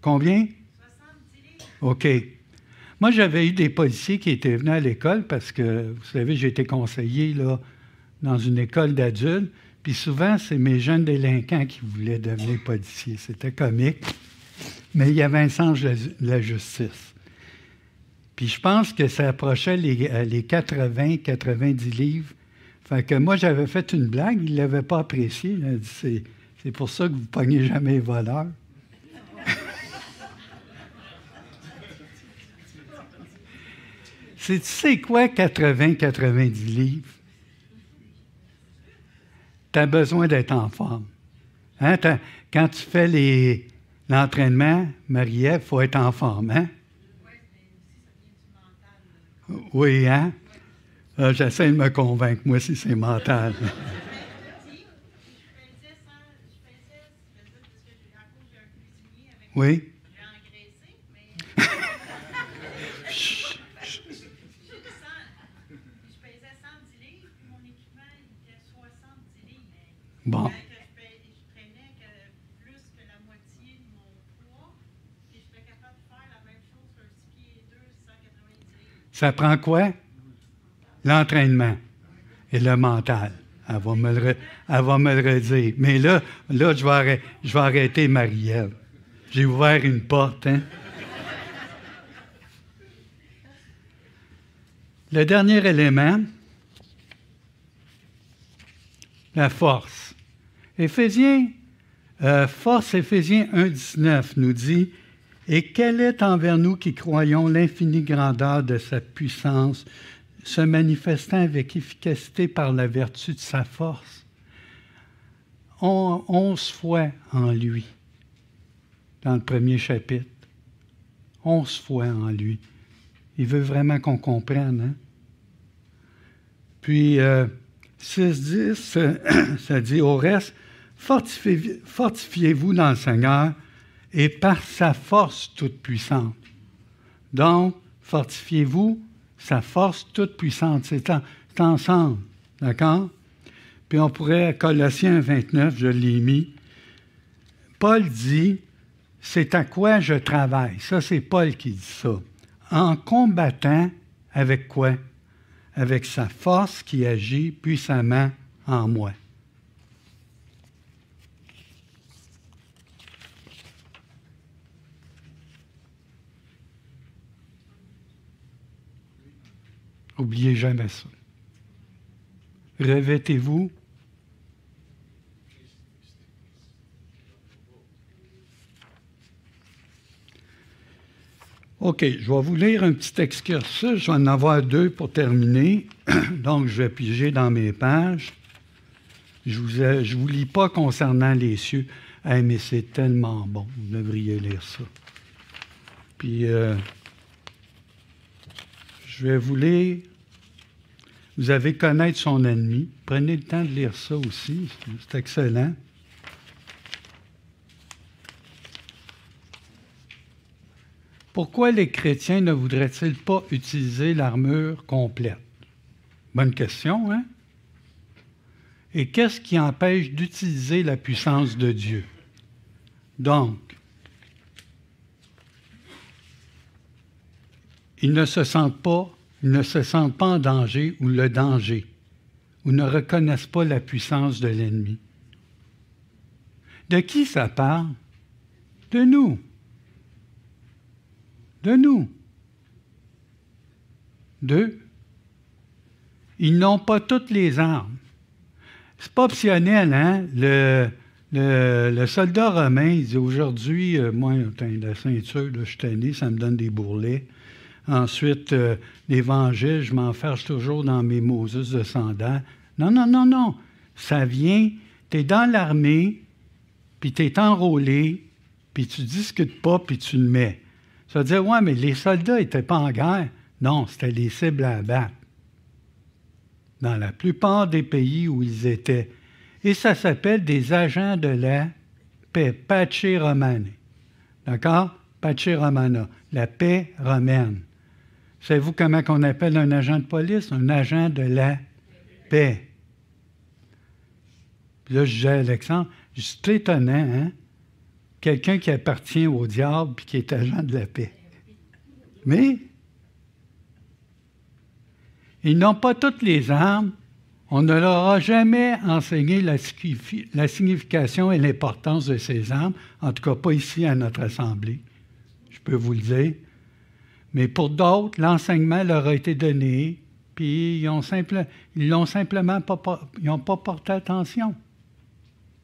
Combien? OK. Moi, j'avais eu des policiers qui étaient venus à l'école parce que, vous savez, j'ai été conseiller là, dans une école d'adultes. Puis souvent, c'est mes jeunes délinquants qui voulaient devenir policiers. C'était comique mais il y avait un sens de la justice. Puis je pense que ça approchait les, 80-90 euh, livres. Fait que moi, j'avais fait une blague, il ne l'avait pas apprécié. Il a dit c'est, pour ça que vous ne pognez jamais les voleurs. c'est, tu sais quoi, 80-90 livres? Tu as besoin d'être en forme. Hein? Quand tu fais les, L'entraînement, Marie-Ève, il faut être en forme, hein? Oui, hein? Ah, j'essaie de me convaincre, moi, si c'est mental. Oui. Bon. Ça prend quoi? L'entraînement et le mental. Elle va me le, va me le redire. Mais là, là je, vais arrêter, je vais arrêter Marie-Ève. J'ai ouvert une porte. Hein? Le dernier élément, la force. Éphésiens, euh, force Éphésiens 1.19 nous dit et quelle est envers nous qui croyons l'infinie grandeur de sa puissance, se manifestant avec efficacité par la vertu de sa force? On, onze fois en lui, dans le premier chapitre. Onze fois en lui. Il veut vraiment qu'on comprenne. Hein? Puis, euh, 6.10, ça dit au reste, fortifiez-vous dans le Seigneur et par sa force toute puissante. Donc, fortifiez-vous, sa force toute puissante. C'est, ensemble. D'accord? Puis on pourrait, Colossiens 29, je l'ai mis. Paul dit C'est à quoi je travaille? Ça, c'est Paul qui dit ça. En combattant avec quoi? Avec sa force qui agit puissamment en moi. Oubliez jamais ça. Revêtez-vous OK, je vais vous lire un petit excursus. Je vais en avoir deux pour terminer. Donc, je vais piger dans mes pages. Je ne vous, vous, lis pas concernant les cieux. mais c'est tellement bon. Vous devriez lire ça. Puis, euh, je vais vous lire. Vous avez connaître son ennemi. Prenez le temps de lire ça aussi. C'est excellent. Pourquoi les chrétiens ne voudraient-ils pas utiliser l'armure complète? Bonne question, hein? Et qu'est-ce qui empêche d'utiliser la puissance de Dieu? Donc, ils ne se sentent pas, ne se sentent pas en danger ou le danger, ou ne reconnaissent pas la puissance de l'ennemi. De qui ça parle? De nous. De nous. D'eux. Ils n'ont pas toutes les armes. C'est pas optionnel, hein? Le, le, soldat romain, il dit aujourd'hui, euh, moi, la ceinture, je suis tanné, ça me donne des bourrelets. Ensuite, euh, l'Évangile, je m'enferche toujours dans mes Moses de sandales. Non, non, non, non. Ça vient, tu es dans l'armée, puis tu es enrôlé, puis tu discutes pas, puis tu le mets. Ça veut dire, ouais, mais les soldats n'étaient pas en guerre. Non, c'était des cibles à abattre. Dans la plupart des pays où ils étaient. Et ça s'appelle des agents de la paix, Pace Romane. D'accord? Pace Romana, la paix romaine. Savez-vous comment on appelle un agent de police? Un agent de la paix. Puis là, je disais à Alexandre, c'est étonnant, hein? Quelqu'un qui appartient au diable puis qui est agent de la paix. Mais ils n'ont pas toutes les armes. On ne leur a jamais enseigné la, la signification et l'importance de ces armes, en tout cas pas ici à notre Assemblée, je peux vous le dire. Mais pour d'autres, l'enseignement leur a été donné, puis ils l'ont simplement pas, n'ont porté attention.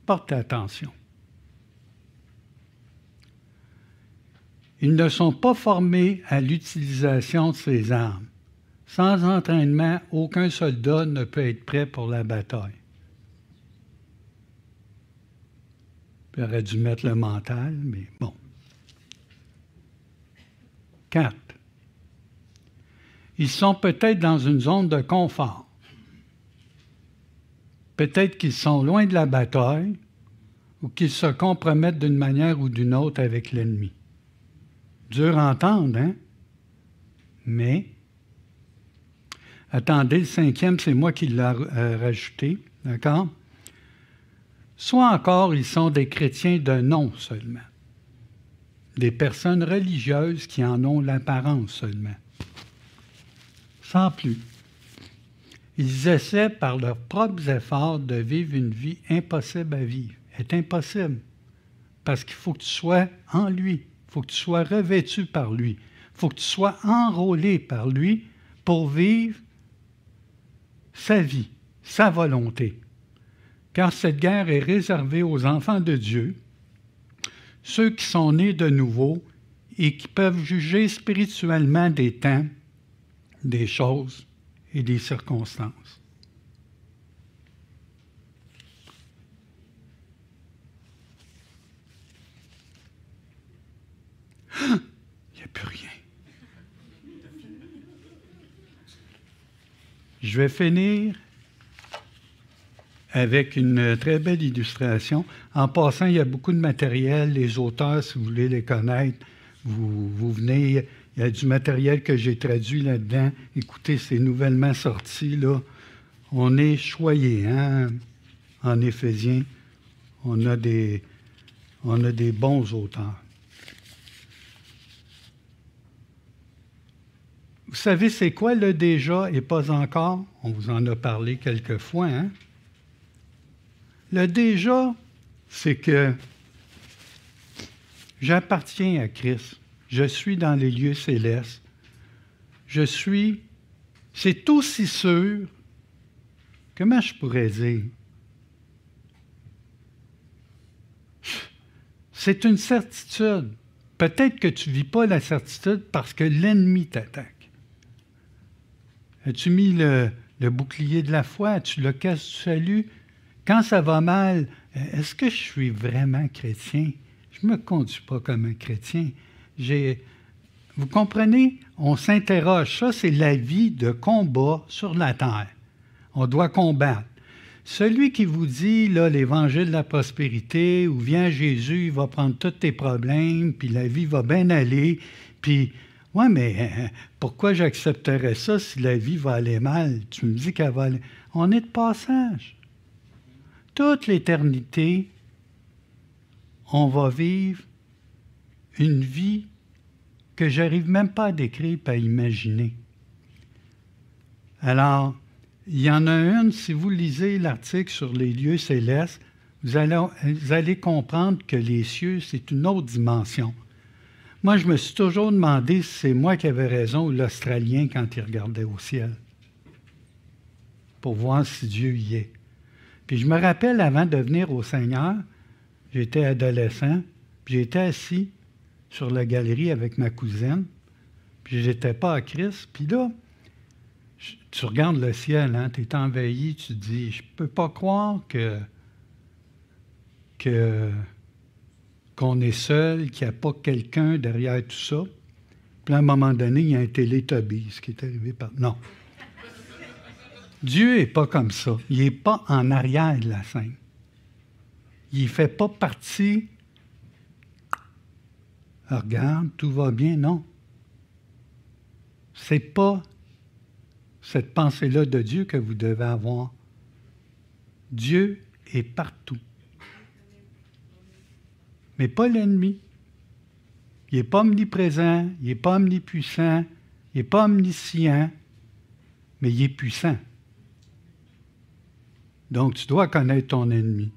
Attention. Ils ne sont pas formés à l'utilisation de ces armes. Sans entraînement, aucun soldat ne peut être prêt pour la bataille. J'aurais dû mettre le mental, mais bon. Quatre. Ils sont peut-être dans une zone de confort. Peut-être qu'ils sont loin de la bataille ou qu'ils se compromettent d'une manière ou d'une autre avec l'ennemi. Dur à entendre, hein? Mais, attendez, le cinquième, c'est moi qui l'ai euh, rajouté, d'accord? Soit encore, ils sont des chrétiens de nom seulement, des personnes religieuses qui en ont l'apparence seulement, sans plus. Ils essaient par leurs propres efforts de vivre une vie impossible à vivre. est impossible. Parce qu'il faut que tu sois en lui. Il faut que tu sois revêtu par lui. Il faut que tu sois enrôlé par lui pour vivre sa vie, sa volonté. Car cette guerre est réservée aux enfants de Dieu, ceux qui sont nés de nouveau et qui peuvent juger spirituellement des temps, des choses et des circonstances. Il n'y a plus rien. Je vais finir avec une très belle illustration. En passant, il y a beaucoup de matériel. Les auteurs, si vous voulez les connaître, vous, vous venez il y a du matériel que j'ai traduit là-dedans. Écoutez, c'est nouvellement sorti, là. On est choyé, hein, en Éphésiens. On a des, on a des bons auteurs. Vous savez, c'est quoi le déjà et pas encore? On vous en a parlé quelques fois. Hein? Le déjà, c'est que j'appartiens à Christ je suis dans les lieux célestes. Je suis, c'est aussi sûr, comment je pourrais dire? C'est une certitude. Peut-être que tu ne vis pas la certitude parce que l'ennemi t'attaque. As-tu mis le, bouclier de la foi? As-tu le casse du salut? Quand ça va mal, est-ce que je suis vraiment chrétien? Je ne me conduis pas comme un chrétien. Vous comprenez? On s'interroge. Ça, c'est la vie de combat sur la terre. On doit combattre. Celui qui vous dit, là, l'évangile de la prospérité, où vient Jésus, il va prendre tous tes problèmes, puis la vie va bien aller, Puis, ouais, mais pourquoi j'accepterais ça si la vie va aller mal? Tu me dis qu'elle va aller. On est de passage. Toute l'éternité, on va vivre une vie que j'arrive même pas à décrire et à imaginer. Alors, il y en a une, si vous lisez l'article sur les lieux célestes, vous allez, comprendre que les cieux, c'est une autre dimension. Moi, je me suis toujours demandé si c'est moi qui avais raison ou l'Australien quand il regardait au ciel, pour voir si Dieu y est. Puis je me rappelle, avant de venir au Seigneur, j'étais adolescent, j'étais assis sur la galerie avec ma cousine, puis j'étais pas à Christ. Puis là, tu regardes le ciel, hein, tu es envahi, tu te dis, je peux pas croire que qu'on est seul, qu'il n'y a pas quelqu'un derrière tout ça. Puis à un moment donné, il y a un télétobie, ce qui est arrivé par... Non. Dieu n'est pas comme ça. Il n'est pas en arrière de la scène. Il ne fait pas partie. Regarde, tout va bien. Non? Ce n'est pas cette pensée-là de Dieu que vous devez avoir. Dieu est partout. Mais pas l'ennemi. Il n'est pas omniprésent, il n'est pas omnipuissant, il n'est pas omniscient, mais il est puissant. Donc, tu dois connaître ton ennemi.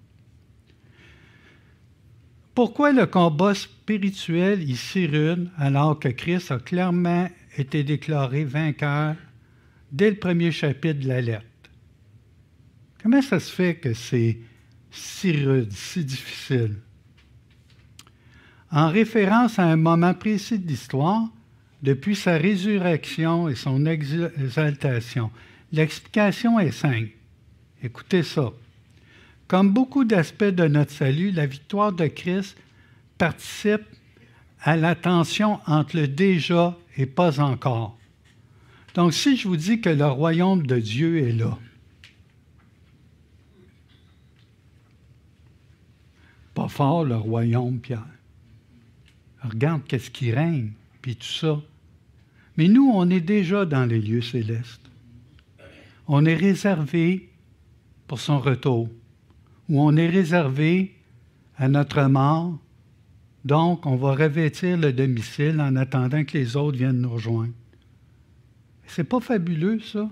Pourquoi le combat spirituel ici rude alors que Christ a clairement été déclaré vainqueur dès le premier chapitre de la lettre? Comment ça se fait que c'est si rude, si difficile? En référence à un moment précis de l'histoire, depuis sa résurrection et son exaltation, l'explication est simple. Écoutez ça. Comme beaucoup d'aspects de notre salut, la victoire de Christ participe à la tension entre le déjà et pas encore. Donc, si je vous dis que le royaume de Dieu est là, pas fort le royaume, Pierre. Regarde qu'est-ce qui règne, puis tout ça. Mais nous, on est déjà dans les lieux célestes. On est réservé pour son retour, où on est réservé à notre mort. Donc, on va revêtir le domicile en attendant que les autres viennent nous rejoindre. C'est pas fabuleux, ça?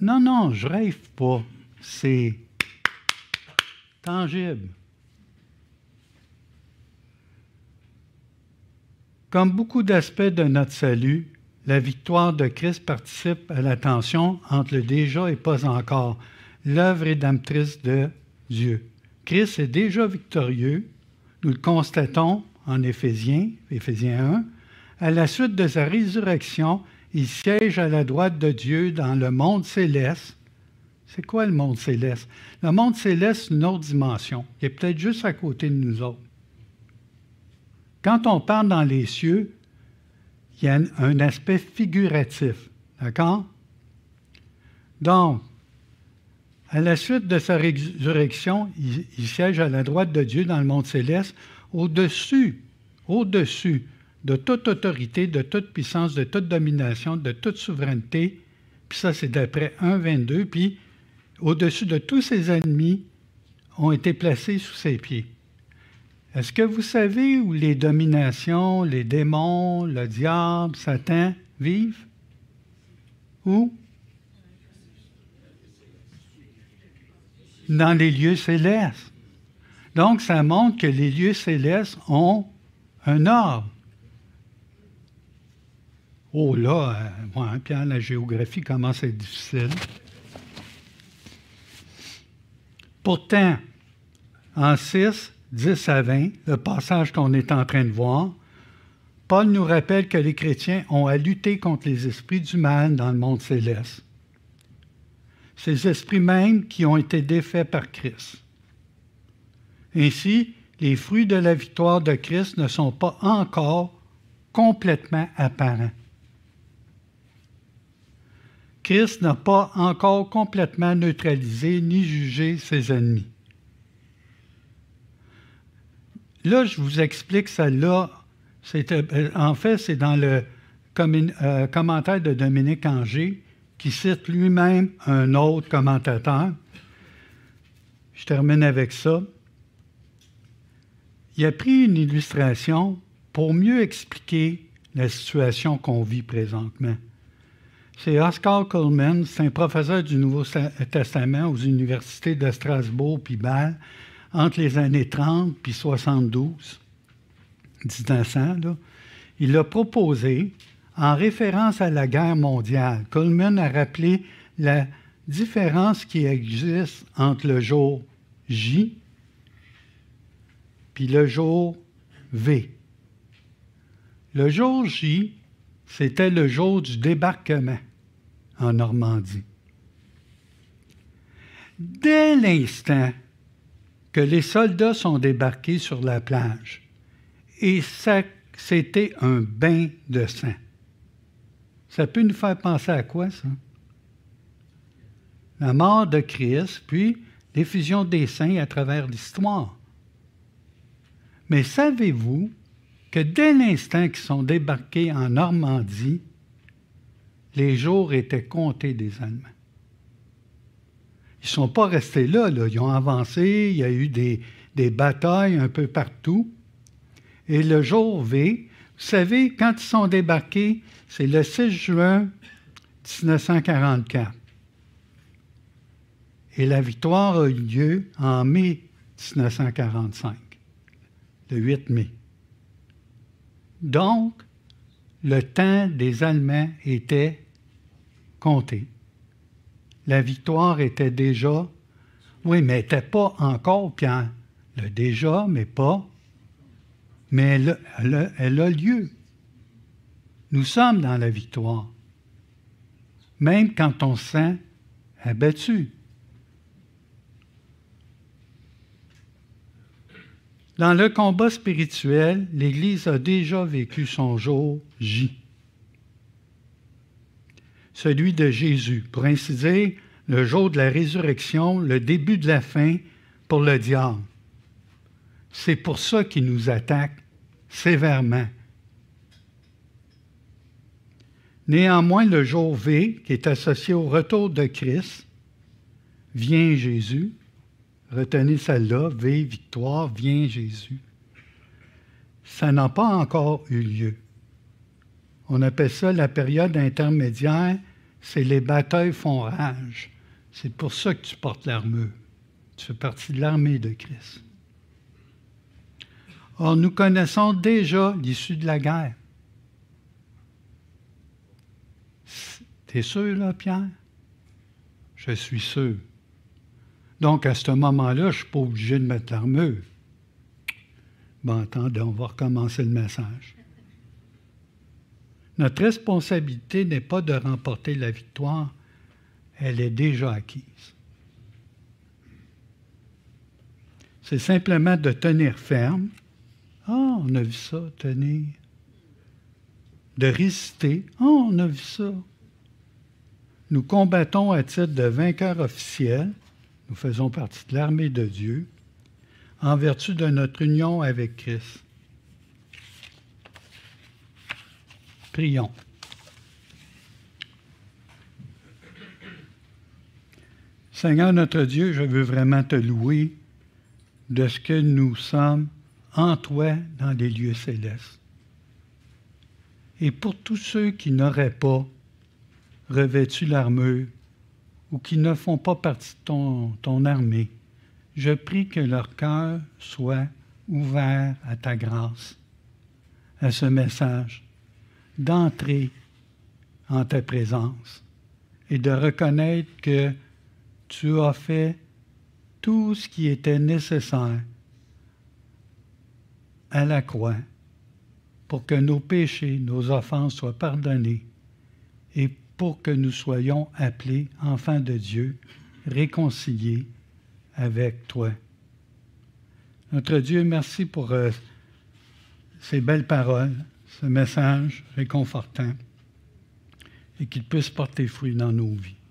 Non, non, je rêve pas. C'est tangible. Comme beaucoup d'aspects de notre salut, la victoire de Christ participe à la tension entre le déjà et pas encore l'œuvre rédemptrice de Dieu. Christ est déjà victorieux, nous le constatons en Éphésiens, Éphésiens 1. À la suite de sa résurrection, il siège à la droite de Dieu dans le monde céleste. C'est quoi le monde céleste? Le monde céleste, une autre dimension, qui est peut-être juste à côté de nous autres. Quand on parle dans les cieux, il y a un aspect figuratif. D'accord? Donc, à la suite de sa résurrection, il, siège à la droite de Dieu dans le monde céleste, au-dessus, au-dessus de toute autorité, de toute puissance, de toute domination, de toute souveraineté. Puis ça, c'est d'après 1.22. Puis, au-dessus de tous ses ennemis, ont été placés sous ses pieds. Est-ce que vous savez où les dominations, les démons, le diable, Satan vivent? Où? Dans les lieux célestes. Donc, ça montre que les lieux célestes ont un ordre. Oh là, euh, ouais, Pierre, la géographie commence à être difficile. Pourtant, en 6, 10 à 20, le passage qu'on est en train de voir, Paul nous rappelle que les chrétiens ont à lutter contre les esprits du mal dans le monde céleste ces esprits mêmes qui ont été défaits par Christ. Ainsi, les fruits de la victoire de Christ ne sont pas encore complètement apparents. Christ n'a pas encore complètement neutralisé ni jugé ses ennemis. Là, je vous explique ça là Euh, en fait, c'est dans le euh, commentaire de Dominique Anger qui cite lui-même un autre commentateur. Je termine avec ça. Il a pris une illustration pour mieux expliquer la situation qu'on vit présentement. C'est Oscar Coleman, c'est un professeur du Nouveau Testament aux universités de Strasbourg puis Bâle entre les années 30 puis 72, 1900. Là. Il a proposé, en référence à la guerre mondiale, Coleman a rappelé la différence qui existe entre le jour J puis le jour V. Le jour J, c'était le jour du débarquement en Normandie. Dès l'instant que les soldats sont débarqués sur la plage, et c'était un bain de sang. Ça peut nous faire penser à quoi, ça? La mort de Christ, puis l'effusion des saints à travers l'histoire. Mais savez-vous que dès l'instant qu'ils sont débarqués en Normandie, les jours étaient comptés des Allemands. Ils ne sont pas restés là, ils ont avancé, il y a eu des, des, batailles un peu partout. Et le jour V, vous savez, quand ils sont débarqués, c'est le 6 juin 1944. Et la victoire a eu lieu en mai 1945, le 8 mai. Donc, le temps des Allemands était compté. La victoire était déjà, oui, mais n'était pas encore, Pierre. Le déjà, mais pas. Mais elle, a lieu. Nous sommes dans la victoire, même quand on se sent abattu. Dans le combat spirituel, l'Église a déjà vécu son jour J. Celui de Jésus, pour ainsi dire, le jour de la résurrection, le début de la fin pour le diable. C'est pour ça qu'il nous attaque sévèrement. Néanmoins, le jour V, qui est associé au retour de Christ, vient Jésus, Retenez celle-là, V, victoire, vient Jésus. Ça n'a pas encore eu lieu. On appelle ça la période intermédiaire, c'est les batailles font rage. C'est pour ça que tu portes l'armure. Tu fais partie de l'armée de Christ. Or, nous connaissons déjà l'issue de la guerre. T'es sûr, là, Pierre? Je suis sûr. Donc, à ce moment-là, je ne suis pas obligé de mettre l'armure. Bon, attendez, on va recommencer le message. Notre responsabilité n'est pas de remporter la victoire, elle est déjà acquise. C'est simplement de tenir ferme. Ah, on a vu ça, tenir. De résister. Ah, on a vu ça. Nous combattons à titre de vainqueur officiel nous faisons partie de l'armée de Dieu en vertu de notre union avec Christ. Prions. Seigneur notre Dieu, je veux vraiment te louer de ce que nous sommes en toi dans les lieux célestes. Et pour tous ceux qui n'auraient pas revêtu l'armure ou qui ne font pas partie de ton, ton armée, je prie que leur cœur soit ouvert à ta grâce, à ce message, d'entrer en ta présence et de reconnaître que tu as fait tout ce qui était nécessaire à la croix pour que nos péchés, nos offenses soient pardonnés et pour que nous soyons appelés enfants de Dieu, réconciliés avec toi. Notre Dieu, merci pour euh, ces belles paroles, ce message réconfortant, et qu'il puisse porter fruit dans nos vies.